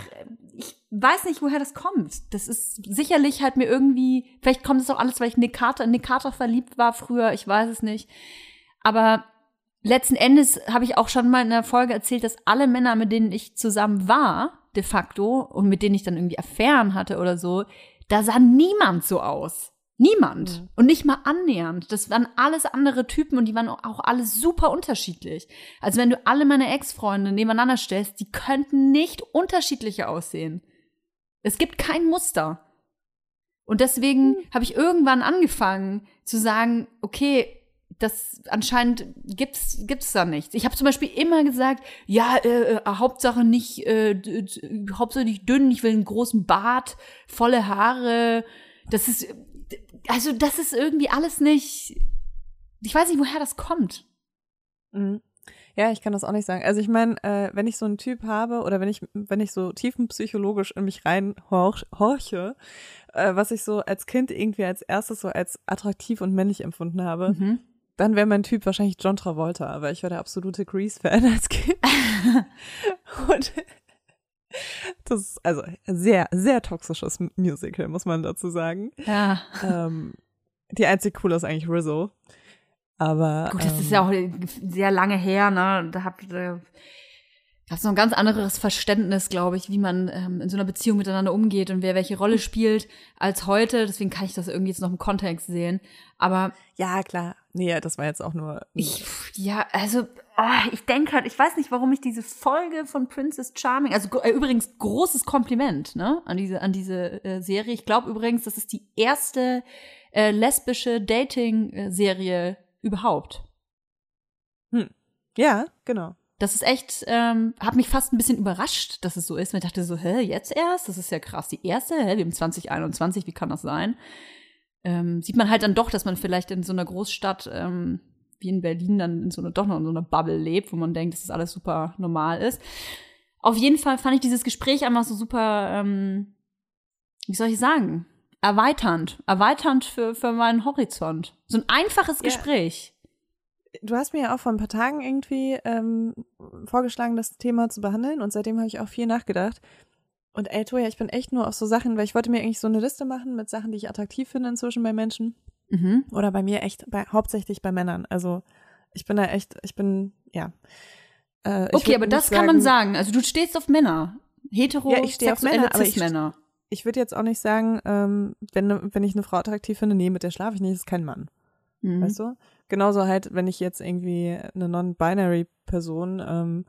B: ich weiß nicht, woher das kommt. Das ist sicherlich halt mir irgendwie, vielleicht kommt es auch alles, weil ich Nick Carter, Nick Carter verliebt war früher, ich weiß es nicht. Aber letzten Endes habe ich auch schon mal in einer Folge erzählt, dass alle Männer, mit denen ich zusammen war, de facto, und mit denen ich dann irgendwie Affären hatte oder so, da sah niemand so aus. Niemand.
A: Mhm.
B: Und nicht mal annähernd. Das waren alles andere Typen und die waren auch alle super unterschiedlich. Also wenn du alle meine Ex-Freunde nebeneinander stellst, die könnten nicht unterschiedlicher aussehen. Es gibt kein Muster. Und deswegen habe ich irgendwann angefangen zu sagen, okay, das anscheinend gibt's gibt's da nichts. Ich habe zum Beispiel immer gesagt, ja, äh, äh, Hauptsache nicht, äh, nicht dünn. Ich will einen großen Bart, volle Haare. Das ist, also das ist irgendwie alles nicht. Ich weiß nicht, woher das kommt.
A: Mhm. Ja, ich kann das auch nicht sagen. Also ich meine, äh, wenn ich so einen Typ habe oder wenn ich, wenn ich so tiefenpsychologisch in mich rein horch, horche, äh, was ich so als Kind irgendwie als erstes so als attraktiv und männlich empfunden habe,
B: Mhm.
A: dann wäre mein Typ wahrscheinlich John Travolta, aber ich war der absolute Grease-Fan *laughs* als Kind. *laughs* und das ist also sehr, sehr toxisches Musical, muss man dazu sagen.
B: Ja.
A: ähm, die einzig coole ist eigentlich Rizzo. Aber
B: Gut, das
A: ähm,
B: ist ja auch sehr lange her, ne? Da hab da gab's noch ein ganz anderes Verständnis, glaube ich, wie man ähm, in so einer Beziehung miteinander umgeht und wer welche Rolle spielt als heute. Deswegen kann ich das irgendwie jetzt noch im Kontext sehen. Aber
A: Ja, klar. Nee, das war jetzt auch nur.
B: ich, ja, also ah, ich denke halt, ich weiß nicht, warum ich diese Folge von Princess Charming, also äh, übrigens großes Kompliment, ne, an diese an diese äh, Serie. Ich glaube übrigens, das ist die erste äh, lesbische Dating-Serie überhaupt.
A: ja, genau.
B: Das ist echt, ähm, hat mich fast ein bisschen überrascht, dass es so ist. Ich dachte so, hä, jetzt erst? Das ist ja krass. Die erste, hä, wir haben 2021, wie kann das sein? Ähm, sieht man halt dann doch, dass man vielleicht in so einer Großstadt ähm, wie in Berlin dann in so einer, doch noch in so einer Bubble lebt, wo man denkt, dass das alles super normal ist. Auf jeden Fall fand ich dieses Gespräch einfach so super, ähm, wie soll ich sagen, erweiternd. Erweiternd für, für meinen Horizont. So ein einfaches
A: Ja.
B: Gespräch.
A: Du hast mir ja auch vor ein paar Tagen irgendwie ähm, vorgeschlagen, das Thema zu behandeln und seitdem habe ich auch viel nachgedacht. Und ey, Toja, ich bin echt nur auf so Sachen, weil ich wollte mir eigentlich so eine Liste machen mit Sachen, die ich attraktiv finde inzwischen bei Menschen.
B: Mhm.
A: Oder bei mir echt, bei, hauptsächlich bei Männern. Also ich bin da echt, ich bin, ja. Äh, ich
B: Okay, aber das kann man sagen. Also du stehst auf Männer. Hetero,
A: Ja, ich stehe auf Männer, aber ich-
B: Cis-Männer.
A: Ich würde jetzt auch nicht sagen, ähm, wenn, wenn ich eine Frau attraktiv finde, nee, mit der schlafe ich nicht, das ist kein Mann.
B: Mhm.
A: Weißt du? Genauso halt, wenn ich jetzt irgendwie eine non-binary Person ähm,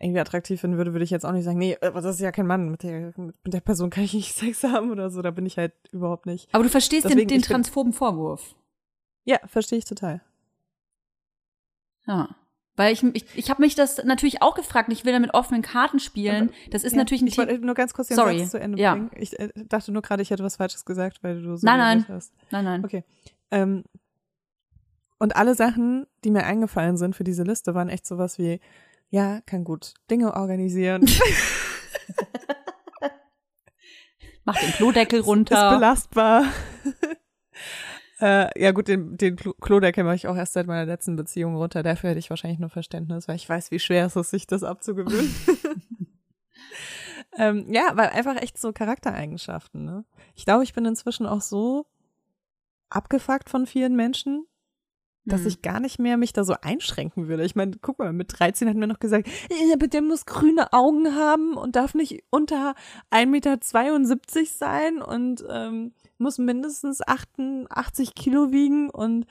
A: irgendwie attraktiv finden würde, würde ich jetzt auch nicht sagen, nee, aber das ist ja kein Mann, mit der, mit der Person kann ich nicht *laughs* Sex haben oder so, da bin ich halt überhaupt nicht.
B: Aber du verstehst den,
A: Deswegen,
B: den
A: bin-
B: transphoben Vorwurf.
A: Ja, verstehe ich total.
B: Ja. Weil ich, ich, ich habe mich das natürlich auch gefragt, ich will da mit offenen Karten spielen. Das ist
A: ja,
B: natürlich ein
A: Ich wollte nur ganz kurz den
B: Sorry,
A: Satz zu Ende
B: ja.
A: bringen. Ich äh, dachte nur gerade, ich hätte was Falsches gesagt, weil du so
B: Nein, nein.
A: hast.
B: Nein, nein.
A: Okay. Ähm, und alle Sachen, die mir eingefallen sind für diese Liste, waren echt sowas wie, ja, kann gut Dinge organisieren, *laughs*
B: Mach den Klodeckel
A: ist
B: runter.
A: belastbar. *laughs* äh, ja gut, den, den Klo- Klodeckel mache ich auch erst seit meiner letzten Beziehung runter. Dafür hätte ich wahrscheinlich nur Verständnis, weil ich weiß, wie schwer es ist, sich das abzugewöhnen. *laughs* ähm, ja, weil einfach echt so Charaktereigenschaften. Ne? Ich glaube, ich bin inzwischen auch so abgefuckt von vielen Menschen, dass
B: Mhm.
A: ich gar nicht mehr mich da so einschränken würde. Ich meine, guck mal, mit 13 hat mir noch gesagt, "Äh, aber der muss grüne Augen haben und darf nicht unter 1,72 Meter sein und ähm, muss mindestens 88 Kilo wiegen und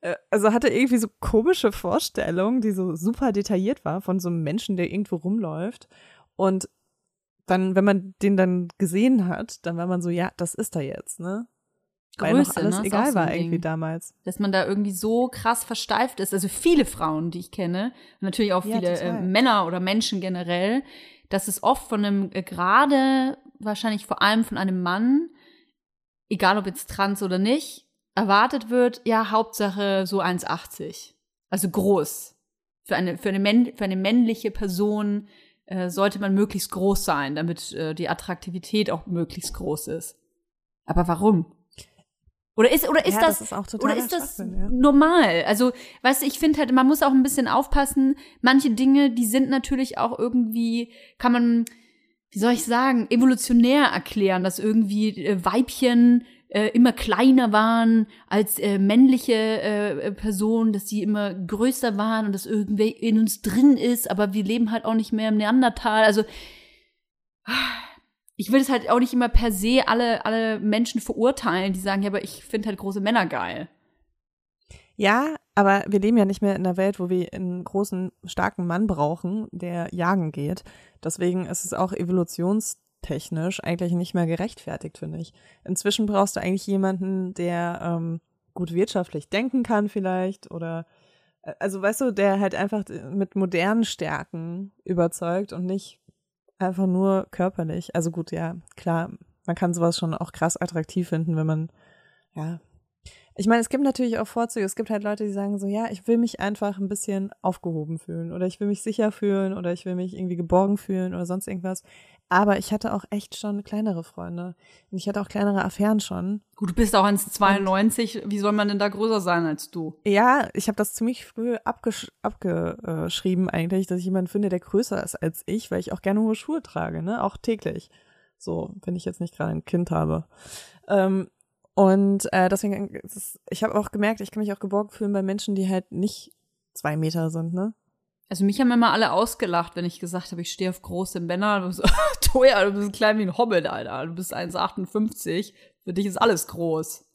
A: äh, also hatte irgendwie so komische Vorstellungen, die so super detailliert war von so einem Menschen, der irgendwo rumläuft und dann, wenn man den dann gesehen hat, dann war man so, ja, das ist er jetzt, ne? Weil noch
B: Größe,
A: alles
B: ne?
A: Egal
B: so
A: war
B: Ding.
A: irgendwie damals.
B: dass man da irgendwie so krass versteift ist. Also viele Frauen, die ich kenne, natürlich auch
A: Ja,
B: viele äh,
A: total.
B: Männer oder Menschen generell, dass es oft von einem, äh, gerade wahrscheinlich vor allem von einem Mann, egal ob jetzt trans oder nicht, erwartet wird, ja, Hauptsache so 1,80. Also groß. Für eine, für eine, männ, für eine männliche Person äh, sollte man möglichst groß sein, damit äh, die Attraktivität auch möglichst groß ist. Aber warum? Oder ist, oder ist
A: ja,
B: das,
A: das ist
B: oder ist das
A: ja.
B: normal? Also, weißt du, ich finde halt, man muss auch ein bisschen aufpassen. Manche Dinge, die sind natürlich auch irgendwie, kann man, wie soll ich sagen, evolutionär erklären, dass irgendwie äh, Weibchen äh, immer kleiner waren als äh, männliche äh, Personen, dass die immer größer waren und dass irgendwie in uns drin ist, aber wir leben halt auch nicht mehr im Neandertal. Also ich will es halt auch nicht immer per se alle, alle Menschen verurteilen, die sagen, ja, aber ich finde halt große Männer geil.
A: Ja, aber wir leben ja nicht mehr in einer Welt, wo wir einen großen, starken Mann brauchen, der jagen geht. Deswegen ist es auch technisch eigentlich nicht mehr gerechtfertigt, finde ich. Inzwischen brauchst du eigentlich jemanden, der ähm, gut wirtschaftlich denken kann vielleicht oder äh, also weißt du, der halt einfach mit modernen Stärken überzeugt und nicht einfach nur körperlich. Also gut, ja, klar, man kann sowas schon auch krass attraktiv finden, wenn man, ja. Ich meine, es gibt natürlich auch Vorzüge. Es gibt halt Leute, die sagen so, ja, ich will mich einfach ein bisschen aufgehoben fühlen oder ich will mich sicher fühlen oder ich will mich irgendwie geborgen fühlen oder sonst irgendwas. Aber ich hatte auch echt schon kleinere Freunde. Und ich hatte auch kleinere Affären schon.
B: Gut, du bist auch 1,92. Wie soll man denn da größer sein als du?
A: Ja, ich habe das ziemlich früh abgesch abgeschrieben eigentlich, dass ich jemanden finde, der größer ist als ich, weil ich auch gerne hohe Schuhe trage, ne? Auch täglich. So, wenn ich jetzt nicht gerade ein Kind habe. Ähm, und äh, deswegen, ich habe auch gemerkt, ich kann mich auch geborgen fühlen bei Menschen, die halt nicht zwei Meter sind, ne?
B: Also mich haben immer alle ausgelacht, wenn ich gesagt habe, ich stehe auf große Männer. Du bist, *laughs* Toja, du bist klein wie ein Hobbit, Alter. Du bist 1,58. Für dich ist alles groß.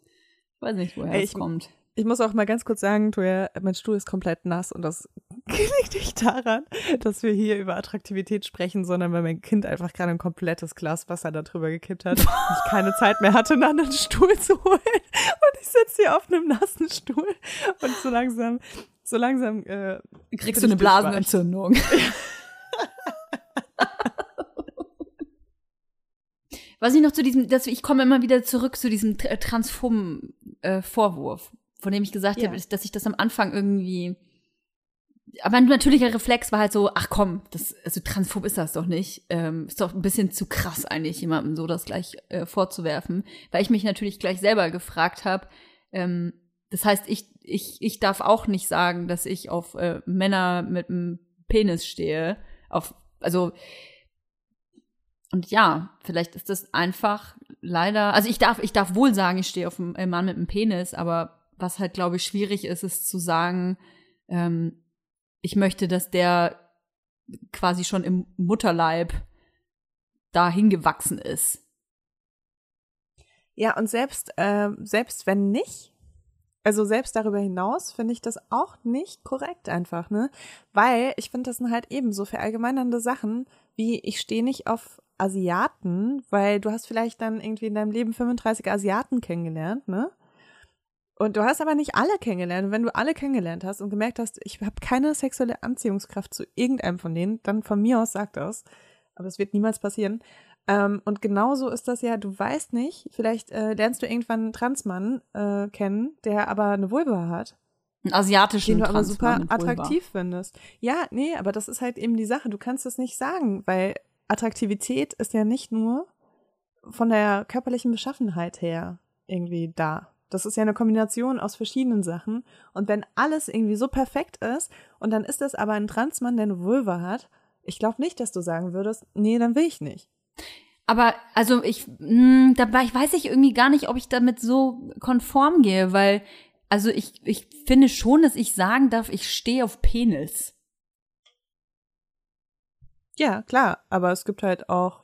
B: Ich weiß nicht, woher
A: Ey,
B: es kommt.
A: Ich muss auch mal ganz kurz sagen, Toja, mein Stuhl ist komplett nass und das *laughs* liegt nicht daran, dass wir hier über Attraktivität sprechen, sondern weil mein Kind einfach gerade ein komplettes Glas Wasser darüber gekippt hat und ich keine Zeit mehr hatte, einen anderen Stuhl zu holen. *laughs* Und ich sitze hier auf einem nassen Stuhl und so langsam, so langsam äh,
B: Kriegst du eine Blasenentzündung. Was ich noch zu diesem, dass ich komme immer wieder zurück zu diesem transphoben äh, Vorwurf, von dem ich gesagt
A: Ja.
B: habe, dass ich das am Anfang irgendwie aber ein natürlicher Reflex war halt so, ach komm, das, also transphob ist das doch nicht. Ähm, ist doch ein bisschen zu krass eigentlich, jemandem so das gleich äh, vorzuwerfen. Weil ich mich natürlich gleich selber gefragt habe, ähm, das heißt, ich, ich, ich darf auch nicht sagen, dass ich auf äh, Männer mit einem Penis stehe. Auf, also und ja, vielleicht ist das einfach leider, also ich darf, ich darf wohl sagen, ich stehe auf einem äh, Mann mit einem Penis, aber was halt, glaube ich, schwierig ist, ist zu sagen, ähm, ich möchte, dass der quasi schon im Mutterleib dahin gewachsen ist.
A: Ja, und selbst, äh, selbst wenn nicht, also selbst darüber hinaus finde ich das auch nicht korrekt einfach, ne? Weil ich finde, das sind halt eben so verallgemeinernde Sachen, wie ich stehe nicht auf Asiaten, weil du hast vielleicht dann irgendwie in deinem Leben 35 Asiaten kennengelernt, ne? Und du hast aber nicht alle kennengelernt. Und wenn du alle kennengelernt hast und gemerkt hast, ich habe keine sexuelle Anziehungskraft zu irgendeinem von denen, dann von mir aus sag das. Aber es wird niemals passieren. Ähm, und genauso ist das ja, du weißt nicht, vielleicht äh, lernst du irgendwann einen Transmann äh, kennen, der aber eine Vulva hat,
B: Einen asiatischen
A: den du aber super attraktiv findest. Ja, nee, aber das ist halt eben die Sache. Du kannst es nicht sagen, weil Attraktivität ist ja nicht nur von der körperlichen Beschaffenheit her irgendwie da. Das ist ja eine Kombination aus verschiedenen Sachen. Und wenn alles irgendwie so perfekt ist und dann ist das aber ein Transmann, der eine Vulva hat, ich glaube nicht, dass du sagen würdest, nee, dann will ich nicht.
B: Aber also ich, mh, dabei weiß ich irgendwie gar nicht, ob ich damit so konform gehe, weil also ich, ich finde schon, dass ich sagen darf, ich stehe auf Penis.
A: Ja, klar, aber es gibt halt auch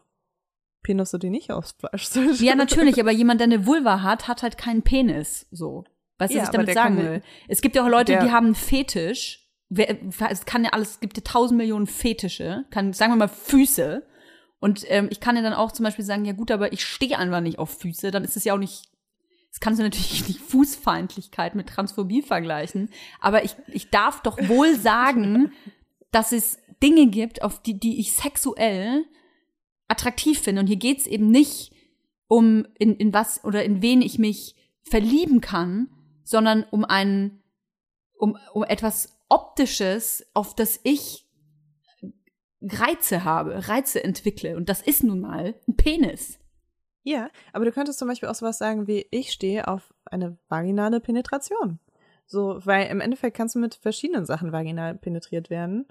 A: Penisse, die nicht aufs Fleisch *laughs* sind.
B: Ja, natürlich, aber jemand, der eine Vulva hat, hat halt keinen Penis. So. Weißt du,
A: Ja,
B: was ich damit sagen will? Es gibt ja auch Leute, die haben einen Fetisch. Es kann ja alles, es gibt ja tausend Millionen Fetische, kann, sagen wir mal, Füße. Und ähm, ich kann ja dann auch zum Beispiel sagen, ja gut, aber ich stehe einfach nicht auf Füße, dann ist es ja auch nicht, das kannst du natürlich *laughs* nicht Fußfeindlichkeit mit Transphobie vergleichen. Aber ich, ich darf doch wohl sagen, *laughs* dass es Dinge gibt, auf die, die ich sexuell attraktiv finde. Und hier geht's eben nicht um in, in was oder in wen ich mich verlieben kann, sondern um ein, um, um etwas Optisches, auf das ich Reize habe, Reize entwickle. Und das ist nun mal ein Penis.
A: Ja, aber du könntest zum Beispiel auch sowas sagen wie, ich stehe auf eine vaginale Penetration. So, weil im Endeffekt kannst du mit verschiedenen Sachen vaginal penetriert werden.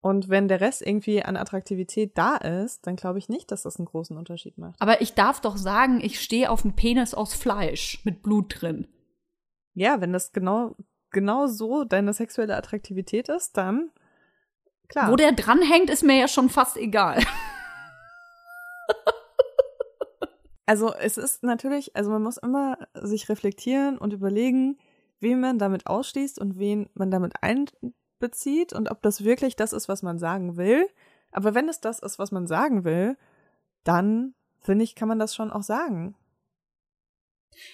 A: Und wenn der Rest irgendwie an Attraktivität da ist, dann glaube ich nicht, dass das einen großen Unterschied macht.
B: Aber ich darf doch sagen, ich stehe auf einen Penis aus Fleisch mit Blut drin.
A: Ja, wenn das genau, genau so deine sexuelle Attraktivität ist, dann klar.
B: Wo der dranhängt, ist mir ja schon fast egal.
A: Also es ist natürlich, also man muss immer sich reflektieren und überlegen, wen man damit ausschließt und wen man damit einbezieht und ob das wirklich das ist, was man sagen will. Aber wenn es das ist, was man sagen will, dann finde ich, kann man das schon auch sagen.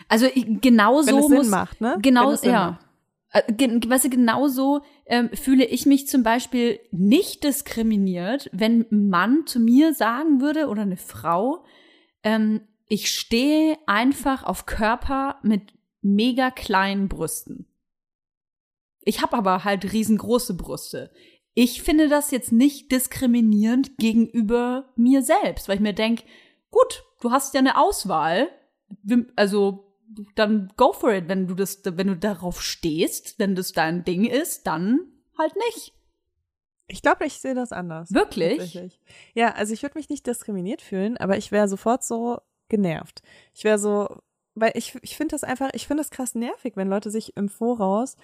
B: Also genau so muss
A: macht, ne?
B: genau ja.
A: macht.
B: Äh, Weißt du, genauso ähm, fühle ich mich zum Beispiel nicht diskriminiert, wenn ein Mann zu mir sagen würde oder eine Frau, ähm, ich stehe einfach auf Körper mit mega kleinen Brüsten. Ich habe aber halt riesengroße Brüste. Ich finde das jetzt nicht diskriminierend gegenüber mir selbst, weil ich mir denke, gut, du hast ja eine Auswahl. Also dann go for it, wenn du das, wenn du darauf stehst, wenn das dein Ding ist, dann halt nicht.
A: Ich glaube, ich sehe das anders.
B: Wirklich?
A: Ja, also ich würde mich nicht diskriminiert fühlen, aber ich wäre sofort so genervt. Ich wäre so, weil ich, ich finde das einfach, ich finde das krass nervig, wenn Leute sich im Voraus,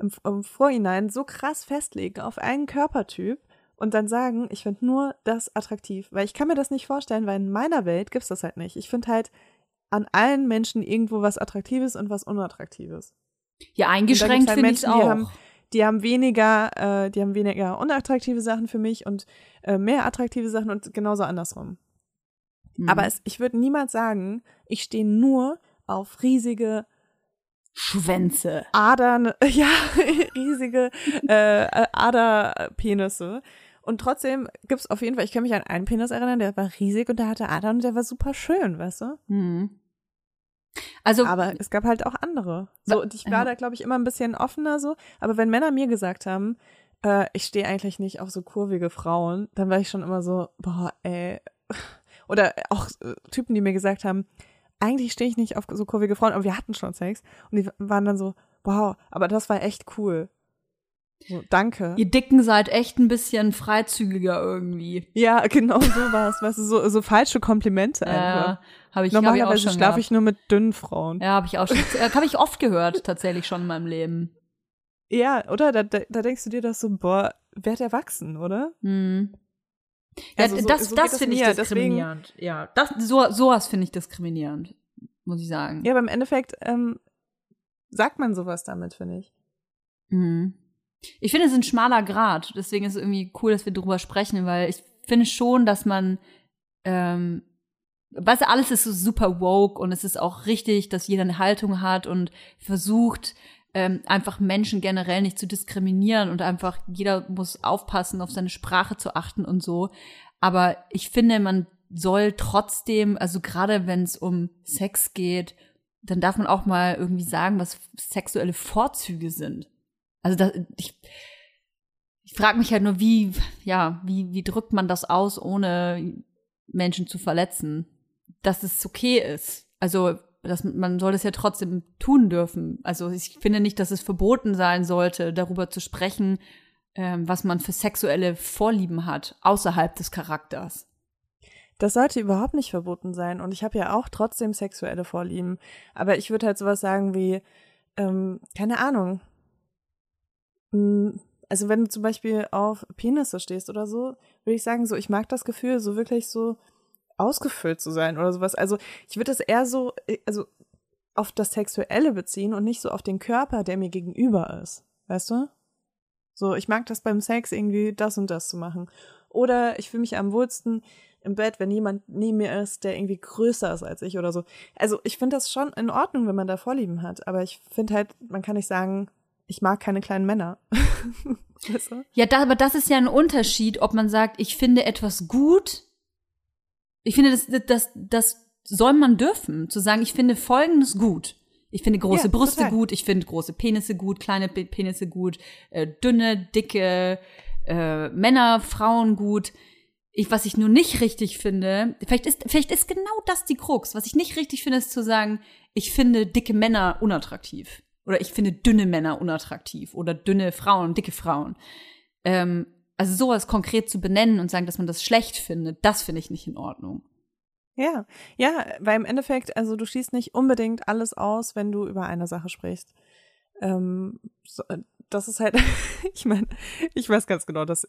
A: im, im Vorhinein so krass festlegen auf einen Körpertyp und dann sagen, ich finde nur das attraktiv. Weil ich kann mir das nicht vorstellen, weil in meiner Welt gibt's das halt nicht. Ich finde halt an allen Menschen irgendwo was Attraktives und was Unattraktives.
B: Ja, eingeschränkt
A: halt
B: finde ich
A: Menschen, die
B: auch.
A: haben- die haben weniger, äh, die haben weniger unattraktive Sachen für mich und äh, mehr attraktive Sachen und genauso andersrum.
B: Mhm.
A: Aber es, ich würde niemals sagen, ich stehe nur auf riesige
B: Schwänze.
A: Adern, *laughs* ja, riesige äh, äh, Aderpenisse. Und trotzdem gibt's auf jeden Fall, ich kann mich an einen Penis erinnern, der war riesig und der hatte Adern und der war super schön, weißt du?
B: Mhm. Also,
A: Aber es gab halt auch andere. So, und ich war
B: Ja.
A: da, glaube ich, immer ein bisschen offener so. Aber wenn Männer mir gesagt haben, äh, ich stehe eigentlich nicht auf so kurvige Frauen, dann war ich schon immer so, boah, ey. *laughs* Oder auch äh, Typen, die mir gesagt haben, eigentlich stehe ich nicht auf so kurvige Frauen, aber wir hatten schon Sex. Und die waren dann so, wow, aber das war echt cool. So, danke.
B: ihr Dicken seid echt ein bisschen freizügiger irgendwie.
A: Ja, genau so war es. Weißt du, so, so falsche Komplimente einfach.
B: Ja, habe ich, hab ich auch
A: Normalerweise
B: schon
A: schlafe ich nur mit dünnen Frauen.
B: Ja, habe ich auch schon. äh, habe ich oft gehört, tatsächlich schon in meinem Leben.
A: Ja, oder? Da, da, da denkst du dir das so, boah, werd erwachsen, oder?
B: Hm. Ja,
A: Also so-
B: das,
A: so
B: das
A: das
B: finde ich
A: mir, deswegen-
B: diskriminierend. Ja, das, so, sowas finde ich diskriminierend, muss ich sagen.
A: Ja, aber im Endeffekt ähm, sagt man sowas damit, finde ich.
B: Mhm. Ich finde, es ist ein schmaler Grad. Deswegen ist es irgendwie cool, dass wir drüber sprechen, weil ich finde schon, dass man, ähm, weißt du, alles ist so super woke und es ist auch richtig, dass jeder eine Haltung hat und versucht, ähm, einfach Menschen generell nicht zu diskriminieren und einfach jeder muss aufpassen, auf seine Sprache zu achten und so. Aber ich finde, man soll trotzdem, also gerade wenn es um Sex geht, dann darf man auch mal irgendwie sagen, was sexuelle Vorzüge sind. Also das, ich, ich frage mich halt nur, wie, ja, wie, wie drückt man das aus, ohne Menschen zu verletzen? Dass es okay ist. Also, dass man soll es ja trotzdem tun dürfen. Also ich finde nicht, dass es verboten sein sollte, darüber zu sprechen, ähm, was man für sexuelle Vorlieben hat, außerhalb des Charakters.
A: Das sollte überhaupt nicht verboten sein. Und ich habe ja auch trotzdem sexuelle Vorlieben. Aber ich würde halt sowas sagen wie, ähm, keine Ahnung. Mm, Also wenn du zum Beispiel auf Penisse stehst oder so, würde ich sagen, so, ich mag das Gefühl, so wirklich so ausgefüllt zu sein oder sowas. Also ich würde das eher so, äh, also auf das Sexuelle beziehen und nicht so auf den Körper, der mir gegenüber ist. Weißt du? So, ich mag das beim Sex irgendwie das und das zu machen. Oder ich fühle mich am wohlsten im Bett, wenn jemand neben mir ist, der irgendwie größer ist als ich oder so. Also ich finde das schon in Ordnung, wenn man da Vorlieben hat. Aber ich finde halt, man kann nicht sagen, ich mag keine kleinen Männer. *laughs* weißt du?
B: Ja, da, aber das ist ja ein Unterschied, ob man sagt, ich finde etwas gut. Ich finde, das, das, das soll man dürfen, zu sagen, ich finde Folgendes gut. Ich finde große
A: Ja,
B: Brüste
A: total.
B: gut, ich finde große Penisse gut, kleine Pe- Penisse gut, äh, dünne, dicke äh, Männer, Frauen gut. Ich, was ich nur nicht richtig finde, vielleicht ist, vielleicht ist genau das die Krux. Was ich nicht richtig finde, ist zu sagen, ich finde dicke Männer unattraktiv. Oder ich finde dünne Männer unattraktiv. Oder dünne Frauen, dicke Frauen. Ähm, also sowas konkret zu benennen und sagen, dass man das schlecht findet, das finde ich nicht in Ordnung.
A: Ja, ja, weil im Endeffekt, also du schließt nicht unbedingt alles aus, wenn du über eine Sache sprichst. Ähm, so, das ist halt, *laughs* ich meine, ich weiß ganz genau, dass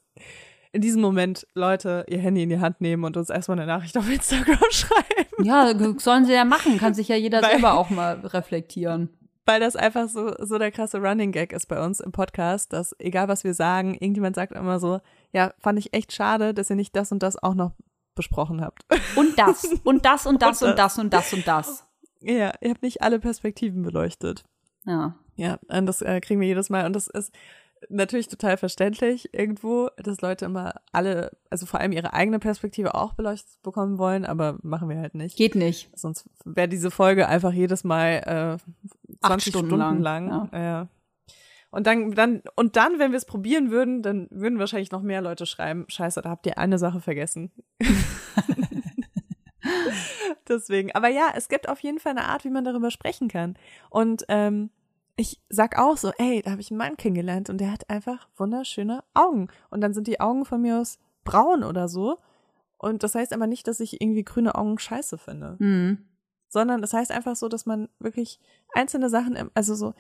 A: in diesem Moment Leute ihr Handy in die Hand nehmen und uns erstmal eine Nachricht auf Instagram *laughs* schreiben,
B: Ja, sollen sie ja machen, kann sich ja jeder
A: Weil-
B: selber auch mal reflektieren.
A: Weil das einfach so, so der krasse Running Gag ist bei uns im Podcast, dass egal was wir sagen, irgendjemand sagt immer so, ja, fand ich echt schade, dass ihr nicht das und das auch noch besprochen habt.
B: Und das, und das, und *laughs* das, und das, und das, und das.
A: Ja, ihr habt nicht alle Perspektiven beleuchtet.
B: Ja.
A: Ja, und das äh, kriegen wir jedes Mal. Und das ist natürlich total verständlich irgendwo, dass Leute immer alle, also vor allem ihre eigene Perspektive auch beleuchtet bekommen wollen, aber machen wir halt nicht.
B: Geht nicht.
A: Sonst wäre diese Folge einfach jedes Mal äh, 20
B: Stunden
A: Stunden,
B: lang,
A: lang. Ja. Und dann, dann, und dann, wenn wir es probieren würden, dann würden wahrscheinlich noch mehr Leute schreiben, scheiße, da habt ihr eine Sache vergessen. *laughs* *laughs* Deswegen. Aber ja, es gibt auf jeden Fall eine Art, wie man darüber sprechen kann. Und ähm, ich sag auch so, ey, da habe ich einen Mann kennengelernt und der hat einfach wunderschöne Augen. Und dann sind die Augen von mir aus braun oder so. Und das heißt aber nicht, dass ich irgendwie grüne Augen scheiße finde.
B: Mhm.
A: Sondern das heißt einfach so, dass man wirklich einzelne Sachen, also so,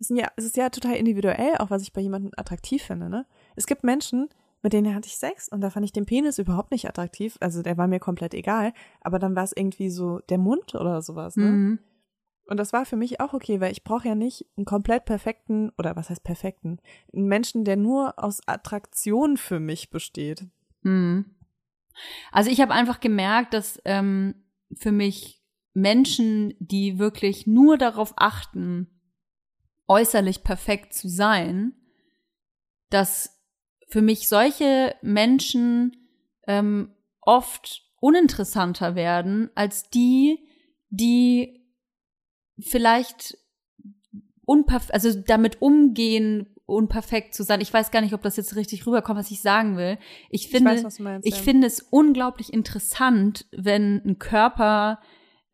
A: es, sind ja, es ist ja total individuell, auch was ich bei jemandem attraktiv finde, ne? Es gibt Menschen, mit denen hatte ich Sex und da fand ich den Penis überhaupt nicht attraktiv. Also der war mir komplett egal. Aber dann war es irgendwie so der Mund oder sowas, ne?
B: Mhm.
A: Und das war für mich auch okay, weil ich brauche ja nicht einen komplett perfekten, oder was heißt perfekten, einen Menschen, der nur aus Attraktion für mich besteht.
B: Mhm. Also ich habe einfach gemerkt, dass ähm, für mich Menschen, die wirklich nur darauf achten, äußerlich perfekt zu sein, dass für mich solche Menschen ähm, oft uninteressanter werden als die, die vielleicht unperf also damit umgehen, unperfekt zu sein. Ich weiß gar nicht, ob das jetzt richtig rüberkommt, was ich sagen will. Ich finde,
A: weiß, was du meinst,
B: ich
A: ja.
B: finde es unglaublich interessant, wenn ein Körper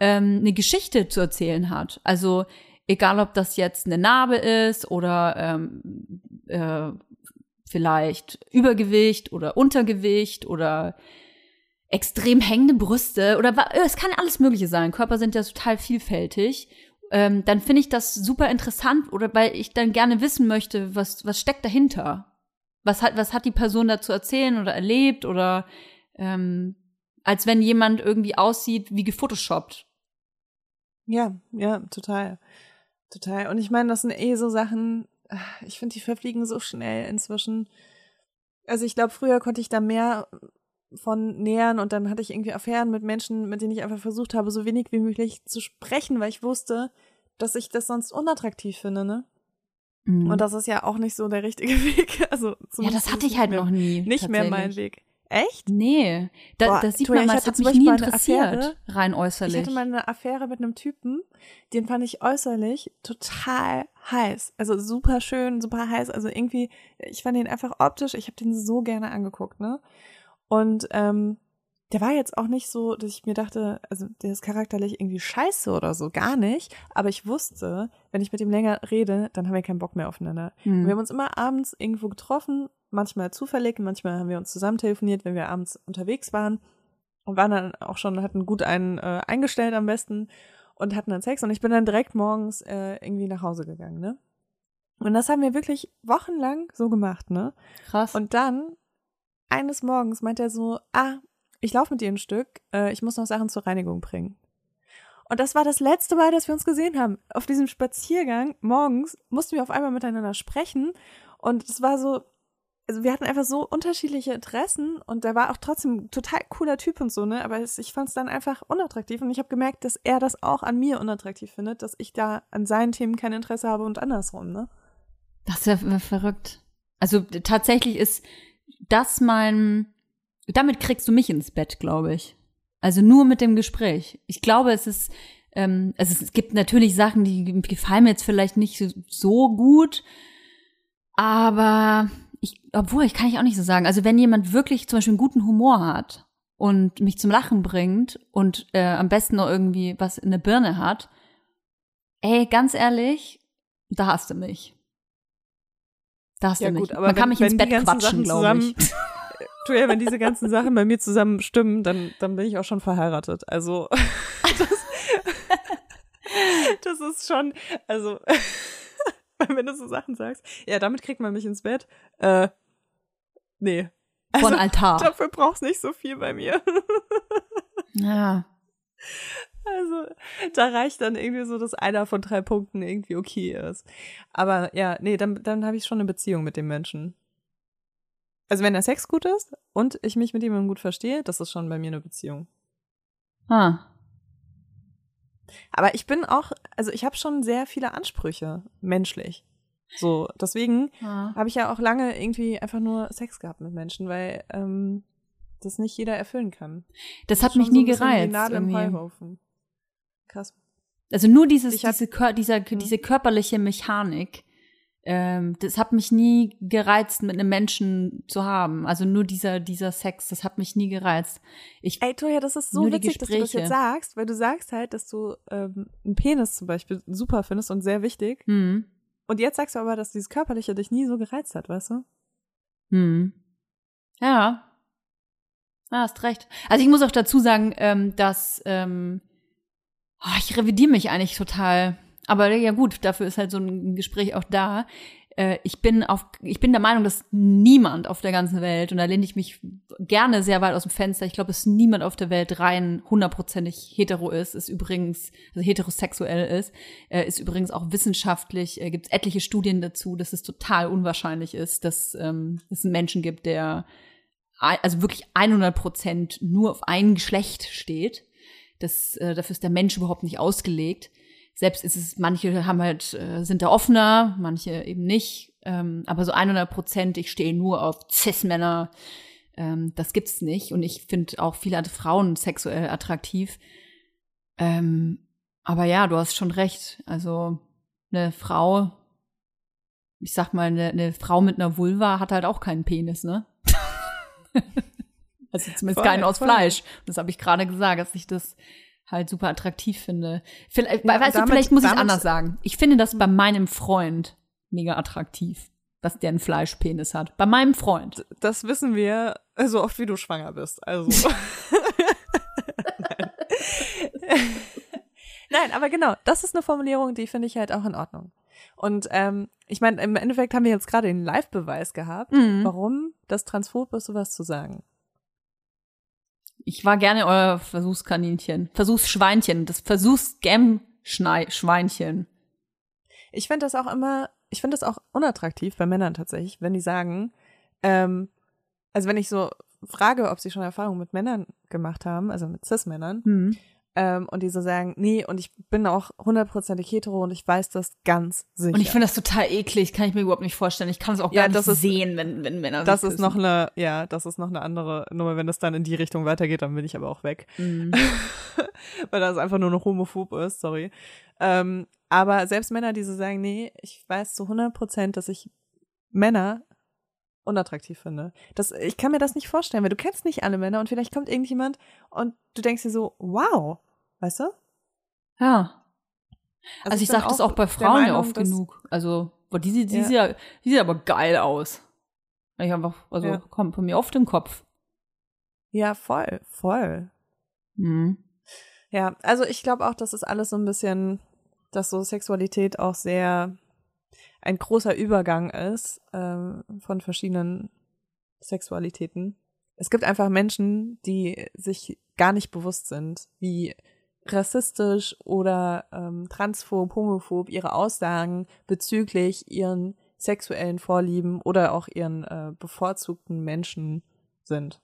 B: ähm, eine Geschichte zu erzählen hat. Also egal, ob das jetzt eine Narbe ist oder ähm, äh, vielleicht Übergewicht oder Untergewicht oder extrem hängende Brüste oder es kann alles Mögliche sein. Körper sind ja total vielfältig. Ähm, dann finde ich das super interessant oder weil ich dann gerne wissen möchte, was, was steckt dahinter? Was hat, was hat die Person da zu erzählen oder erlebt oder ähm, als wenn jemand irgendwie aussieht wie gefotoshoppt.
A: Ja, ja, total. Total. Und ich meine, das sind eh so Sachen, ah, ich finde, die verfliegen so schnell inzwischen. Also ich glaube, früher konnte ich da mehr von nähern und dann hatte ich irgendwie Affären mit Menschen, mit denen ich einfach versucht habe, so wenig wie möglich zu sprechen, weil ich wusste, dass ich das sonst unattraktiv finde, ne? Und das ist ja auch nicht so der richtige *laughs* Weg. Also
B: ja, das hatte ich halt noch nie.
A: nicht mehr mein. Weg. Echt?
B: Nee, da,
A: Boah,
B: das sieht
A: Toja,
B: man mal,
A: ich
B: das hat mich nie interessiert,
A: Affäre.
B: rein
A: Ich
B: äußerlich.
A: hatte mal eine Affäre mit einem Typen, den fand ich äußerlich total heiß. Also super schön, super heiß. Also irgendwie, ich fand ihn einfach optisch, ich habe den so gerne angeguckt, ne? Und ähm, der war jetzt auch nicht so, dass ich mir dachte, also der ist charakterlich irgendwie scheiße oder so, gar nicht. Aber ich wusste, wenn ich mit ihm länger rede, dann haben wir keinen Bock mehr aufeinander.
B: Hm.
A: Und wir haben uns immer abends irgendwo getroffen, manchmal zufällig, manchmal haben wir uns zusammen telefoniert, wenn wir abends unterwegs waren und waren dann auch schon, hatten gut einen äh, eingestellt am besten und hatten dann Sex und ich bin dann direkt morgens äh, irgendwie nach Hause gegangen, ne? Und das haben wir wirklich wochenlang so gemacht, ne?
B: Krass.
A: Und dann eines Morgens meint er so, ah, ich laufe mit dir ein Stück, äh, ich muss noch Sachen zur Reinigung bringen. Und das war das letzte Mal, dass wir uns gesehen haben. Auf diesem Spaziergang morgens mussten wir auf einmal miteinander sprechen und es war so, also wir hatten einfach so unterschiedliche Interessen und der war auch trotzdem total cooler Typ und so, ne? Aber es, ich fand es dann einfach unattraktiv und ich habe gemerkt, dass er das auch an mir unattraktiv findet, dass ich da an seinen Themen kein Interesse habe und andersrum, ne?
B: Das ist ja ver- verrückt. Also tatsächlich ist das mein, damit kriegst du mich ins Bett, glaube ich. Also nur mit dem Gespräch. Ich glaube, es ist, ähm, also es gibt natürlich Sachen, die gefallen mir jetzt vielleicht nicht so, so gut, aber ich, obwohl, ich kann ich auch nicht so sagen. Also wenn jemand wirklich zum Beispiel einen guten Humor hat und mich zum Lachen bringt und äh, am besten noch irgendwie was in der Birne hat, ey, ganz ehrlich, da hast du mich. Da hast
A: Ja,
B: du mich.
A: gut,
B: Man kann
A: wenn-
B: mich
A: wenn
B: ins Bett quatschen, glaube ich. *laughs*
A: Julia, wenn diese ganzen Sachen bei mir zusammen stimmen, dann, dann bin ich auch schon verheiratet. Also *laughs* das, das ist schon, also *laughs* wenn du so Sachen sagst, ja, damit kriegt man mich ins Bett. Äh, nee.
B: Von
A: Also,
B: Altar.
A: Dafür brauchst nicht so viel bei mir.
B: Ja.
A: Also, da reicht dann irgendwie so, dass einer von drei Punkten irgendwie okay ist. Aber ja, nee, dann, dann habe ich schon eine Beziehung mit dem Menschen. Also wenn der Sex gut ist und ich mich mit ihm gut verstehe, das ist schon bei mir eine Beziehung.
B: Ah.
A: Aber ich bin auch, also ich habe schon sehr viele Ansprüche, menschlich. So, deswegen
B: ah.
A: habe ich ja auch lange irgendwie einfach nur Sex gehabt mit Menschen, weil ähm, das nicht jeder erfüllen kann.
B: Das hat
A: Schon
B: mich
A: so
B: nie
A: bisschen
B: gereizt.
A: Die Nadel im. Heuhaufen. Krass.
B: Also nur dieses, diese, Kör dieser,
A: Hm.
B: diese körperliche Mechanik, ähm, das hat mich nie gereizt, mit einem Menschen zu haben. Also nur dieser, dieser Sex, das hat mich nie gereizt. Ich,
A: Ey, Toja, das ist so witzig, dass du das jetzt sagst, weil du sagst halt, dass du ähm, einen Penis zum Beispiel super findest und sehr wichtig.
B: hm,
A: Und jetzt sagst du aber, dass dieses Körperliche dich nie so gereizt hat, weißt du?
B: hm. Ja. Ja, hast recht. Also ich muss auch dazu sagen, ähm, dass ähm, oh, ich revidiere mich eigentlich total. Aber ja gut, dafür ist halt so ein Gespräch auch da. Äh, ich bin auf, ich bin der Meinung, dass niemand auf der ganzen Welt, und da lehne ich mich gerne sehr weit aus dem Fenster, ich glaube, dass niemand auf der Welt rein hundertprozentig hetero ist, ist übrigens, also heterosexuell ist, äh, ist übrigens auch wissenschaftlich, äh, gibt es etliche Studien dazu, dass es total unwahrscheinlich ist, dass ähm, es einen Menschen gibt, der also wirklich 100 Prozent nur auf ein Geschlecht steht. Das, äh, dafür ist der Mensch überhaupt nicht ausgelegt. Selbst ist es, manche haben halt, äh, sind da offener, manche eben nicht. Ähm, aber so 100 Prozent, ich stehe nur auf Cis-Männer, ähm, das gibt's nicht. Und ich finde auch viele Frauen sexuell attraktiv. Ähm, aber ja, du hast schon recht. Also eine Frau, ich sag mal, eine, eine Frau mit einer Vulva hat halt auch keinen Penis, ne? *laughs* also zumindest
A: Voll,
B: keinen aus
A: voll.
B: Fleisch. Das habe ich gerade gesagt, dass ich das halt super attraktiv finde. Vielleicht,
A: Ja,
B: weißt du, vielleicht muss ich anders sagen. Ich finde das bei meinem Freund mega attraktiv, dass der einen Fleischpenis hat. Bei meinem Freund.
A: Das wissen wir so oft, wie du schwanger bist. Also. Nein. *laughs* *laughs* Nein, aber genau, das ist eine Formulierung, die finde ich halt auch in Ordnung. Und ähm, ich meine, im Endeffekt haben wir jetzt gerade den Live-Beweis gehabt,
B: Mhm.
A: warum das transphob ist, sowas zu sagen.
B: Ich war gerne euer Versuchskaninchen. Versuchsschweinchen. Das Versuchsgam-Schweinchen.
A: Ich finde das auch immer, ich finde das auch unattraktiv bei Männern tatsächlich, wenn die sagen, ähm, also wenn ich so frage, ob sie schon Erfahrungen mit Männern gemacht haben, also mit Cis-Männern,
B: Hm.
A: Ähm, und die so sagen, nee, und ich bin auch hundertprozentig hetero und ich weiß das ganz sicher.
B: Und ich finde das total eklig, kann ich mir überhaupt nicht vorstellen. Ich kann es auch
A: Ja,
B: gar nicht
A: das ist-
B: sehen, wenn, wenn Männer
A: das ist noch eine, ja, das ist noch eine andere Nummer. Wenn es dann in die Richtung weitergeht, dann bin ich aber auch weg.
B: Mhm. *laughs*
A: Weil das einfach nur noch homophob ist, sorry. Ähm, aber selbst Männer, die so sagen, nee, ich weiß zu 100 Prozent, dass ich Männer unattraktiv finde. Das, ich kann mir das nicht vorstellen, weil du kennst nicht alle Männer und vielleicht kommt irgendjemand und du denkst dir so, wow, weißt du?
B: Ja. Also, ich
A: bin
B: sage das auch bei Frauen ja
A: Meinung,
B: oft
A: dass-
B: genug. Also, boah, die, sieht- die,
A: Ja.
B: sieht ja, die sieht aber geil aus. Ich einfach, also
A: Ja.
B: kommt von mir auf den Kopf.
A: Ja, voll, voll.
B: Mhm.
A: Ja, also ich glaube auch, das ist alles so ein bisschen, dass so Sexualität auch sehr ein großer Übergang ist ähm, von verschiedenen Sexualitäten. Es gibt einfach Menschen, die sich gar nicht bewusst sind, wie rassistisch oder ähm, transphob, homophob ihre Aussagen bezüglich ihren sexuellen Vorlieben oder auch ihren äh, bevorzugten Menschen sind.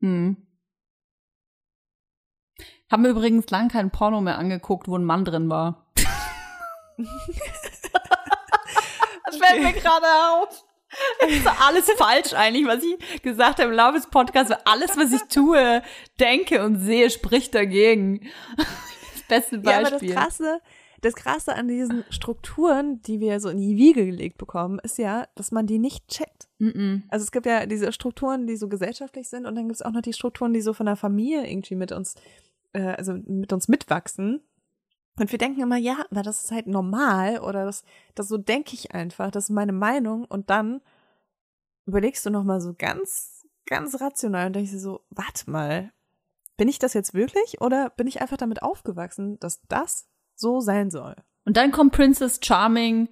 B: Hm. Haben wir übrigens lang kein Porno mehr angeguckt, wo ein Mann drin war. *laughs* das fällt mir gerade auf. Das ist alles falsch eigentlich, was ich gesagt habe im Laufe des Podcasts. weil Alles, was ich tue, denke und sehe, spricht dagegen. Das beste
A: Ja, aber das
B: Beispiel.
A: Krasse, das Krasse an diesen Strukturen, die wir so in die Wiege gelegt bekommen, ist ja, dass man die nicht checkt.
B: Mm-mm.
A: Also es gibt ja diese Strukturen, die so gesellschaftlich sind und dann gibt es auch noch die Strukturen, die so von der Familie irgendwie mit uns, äh, also mit uns mitwachsen. Und wir denken immer, ja, aber das ist halt normal oder das, das so denke ich einfach, das ist meine Meinung und dann überlegst du nochmal so ganz, ganz rational und denkst dir so, warte mal, bin ich das jetzt wirklich oder bin ich einfach damit aufgewachsen, dass das so sein soll?
B: Und dann kommt Princess Charming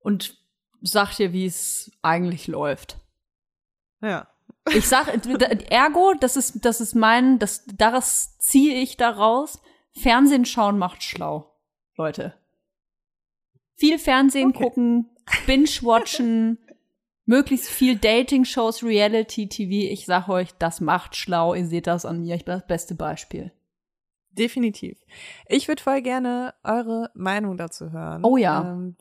B: und sagt dir, wie es eigentlich läuft.
A: Ja.
B: Ich sag, ergo, das ist, das ist mein, das, daraus ziehe ich daraus. Fernsehen schauen macht schlau, Leute. Viel Fernsehen
A: Okay.
B: gucken, binge-watchen, *laughs* Möglichst viel Dating-Shows, Reality-TV. Ich sag euch, das macht schlau. Ihr seht das an mir. Ich bin das beste Beispiel.
A: Definitiv. Ich würde voll gerne eure Meinung dazu hören.
B: Oh ja.
A: Ähm,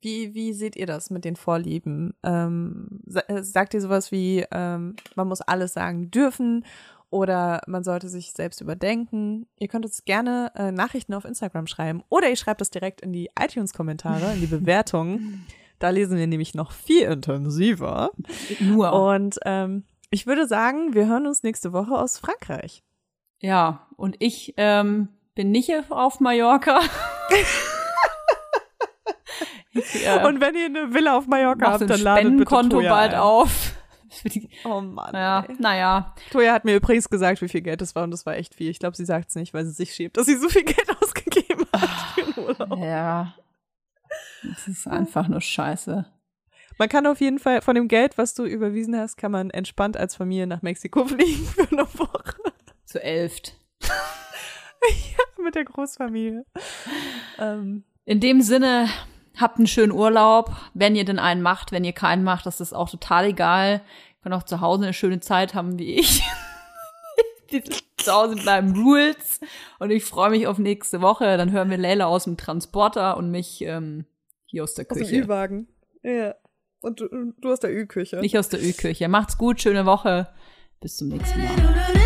A: wie, wie seht ihr das mit den Vorlieben? Ähm, sa äh, sagt ihr sowas wie, ähm, man muss alles sagen dürfen oder man sollte sich selbst überdenken? Ihr könnt uns gerne äh, Nachrichten auf Instagram schreiben oder ihr schreibt das direkt in die iTunes-Kommentare, in die *laughs* Bewertungen. Da lesen wir nämlich noch viel intensiver.
B: Nur.
A: Und ähm, ich würde sagen, wir hören uns nächste Woche aus Frankreich.
B: Ja, und ich ähm, bin nicht auf Mallorca. *laughs*
A: ich, äh, und wenn ihr eine Villa auf Mallorca habt, dann ladet bitte
B: Konto bald
A: ein.
B: auf. *laughs*
A: Oh Mann.
B: Ja,
A: ey.
B: naja.
A: Toja hat mir übrigens gesagt, wie viel Geld das war und das war echt viel. Ich glaube, sie sagt es nicht, weil sie sich schämt, dass sie so viel Geld *laughs* ausgegeben hat für den Urlaub.
B: Ja. Das ist einfach nur scheiße.
A: Man kann auf jeden Fall von dem Geld, was du überwiesen hast, kann man entspannt als Familie nach Mexiko *laughs* fliegen für eine Woche
B: Zu elft.
A: mit der Großfamilie. Ähm,
B: In dem Sinne, habt einen schönen Urlaub. Wenn ihr denn einen macht, wenn ihr keinen macht, das ist auch total egal. Ihr könnt auch zu Hause eine schöne Zeit haben wie ich. *laughs* Zu Hause bleiben Rules. Und ich freue mich auf nächste Woche. Dann hören wir Leila aus dem Transporter und mich ähm, hier aus der
A: aus dem
B: Küche.
A: Ü-Wagen. Ja. Und du, du aus der Ü-Küche.
B: Nicht aus der Ölküche. Macht's gut, schöne Woche. Bis zum nächsten Mal.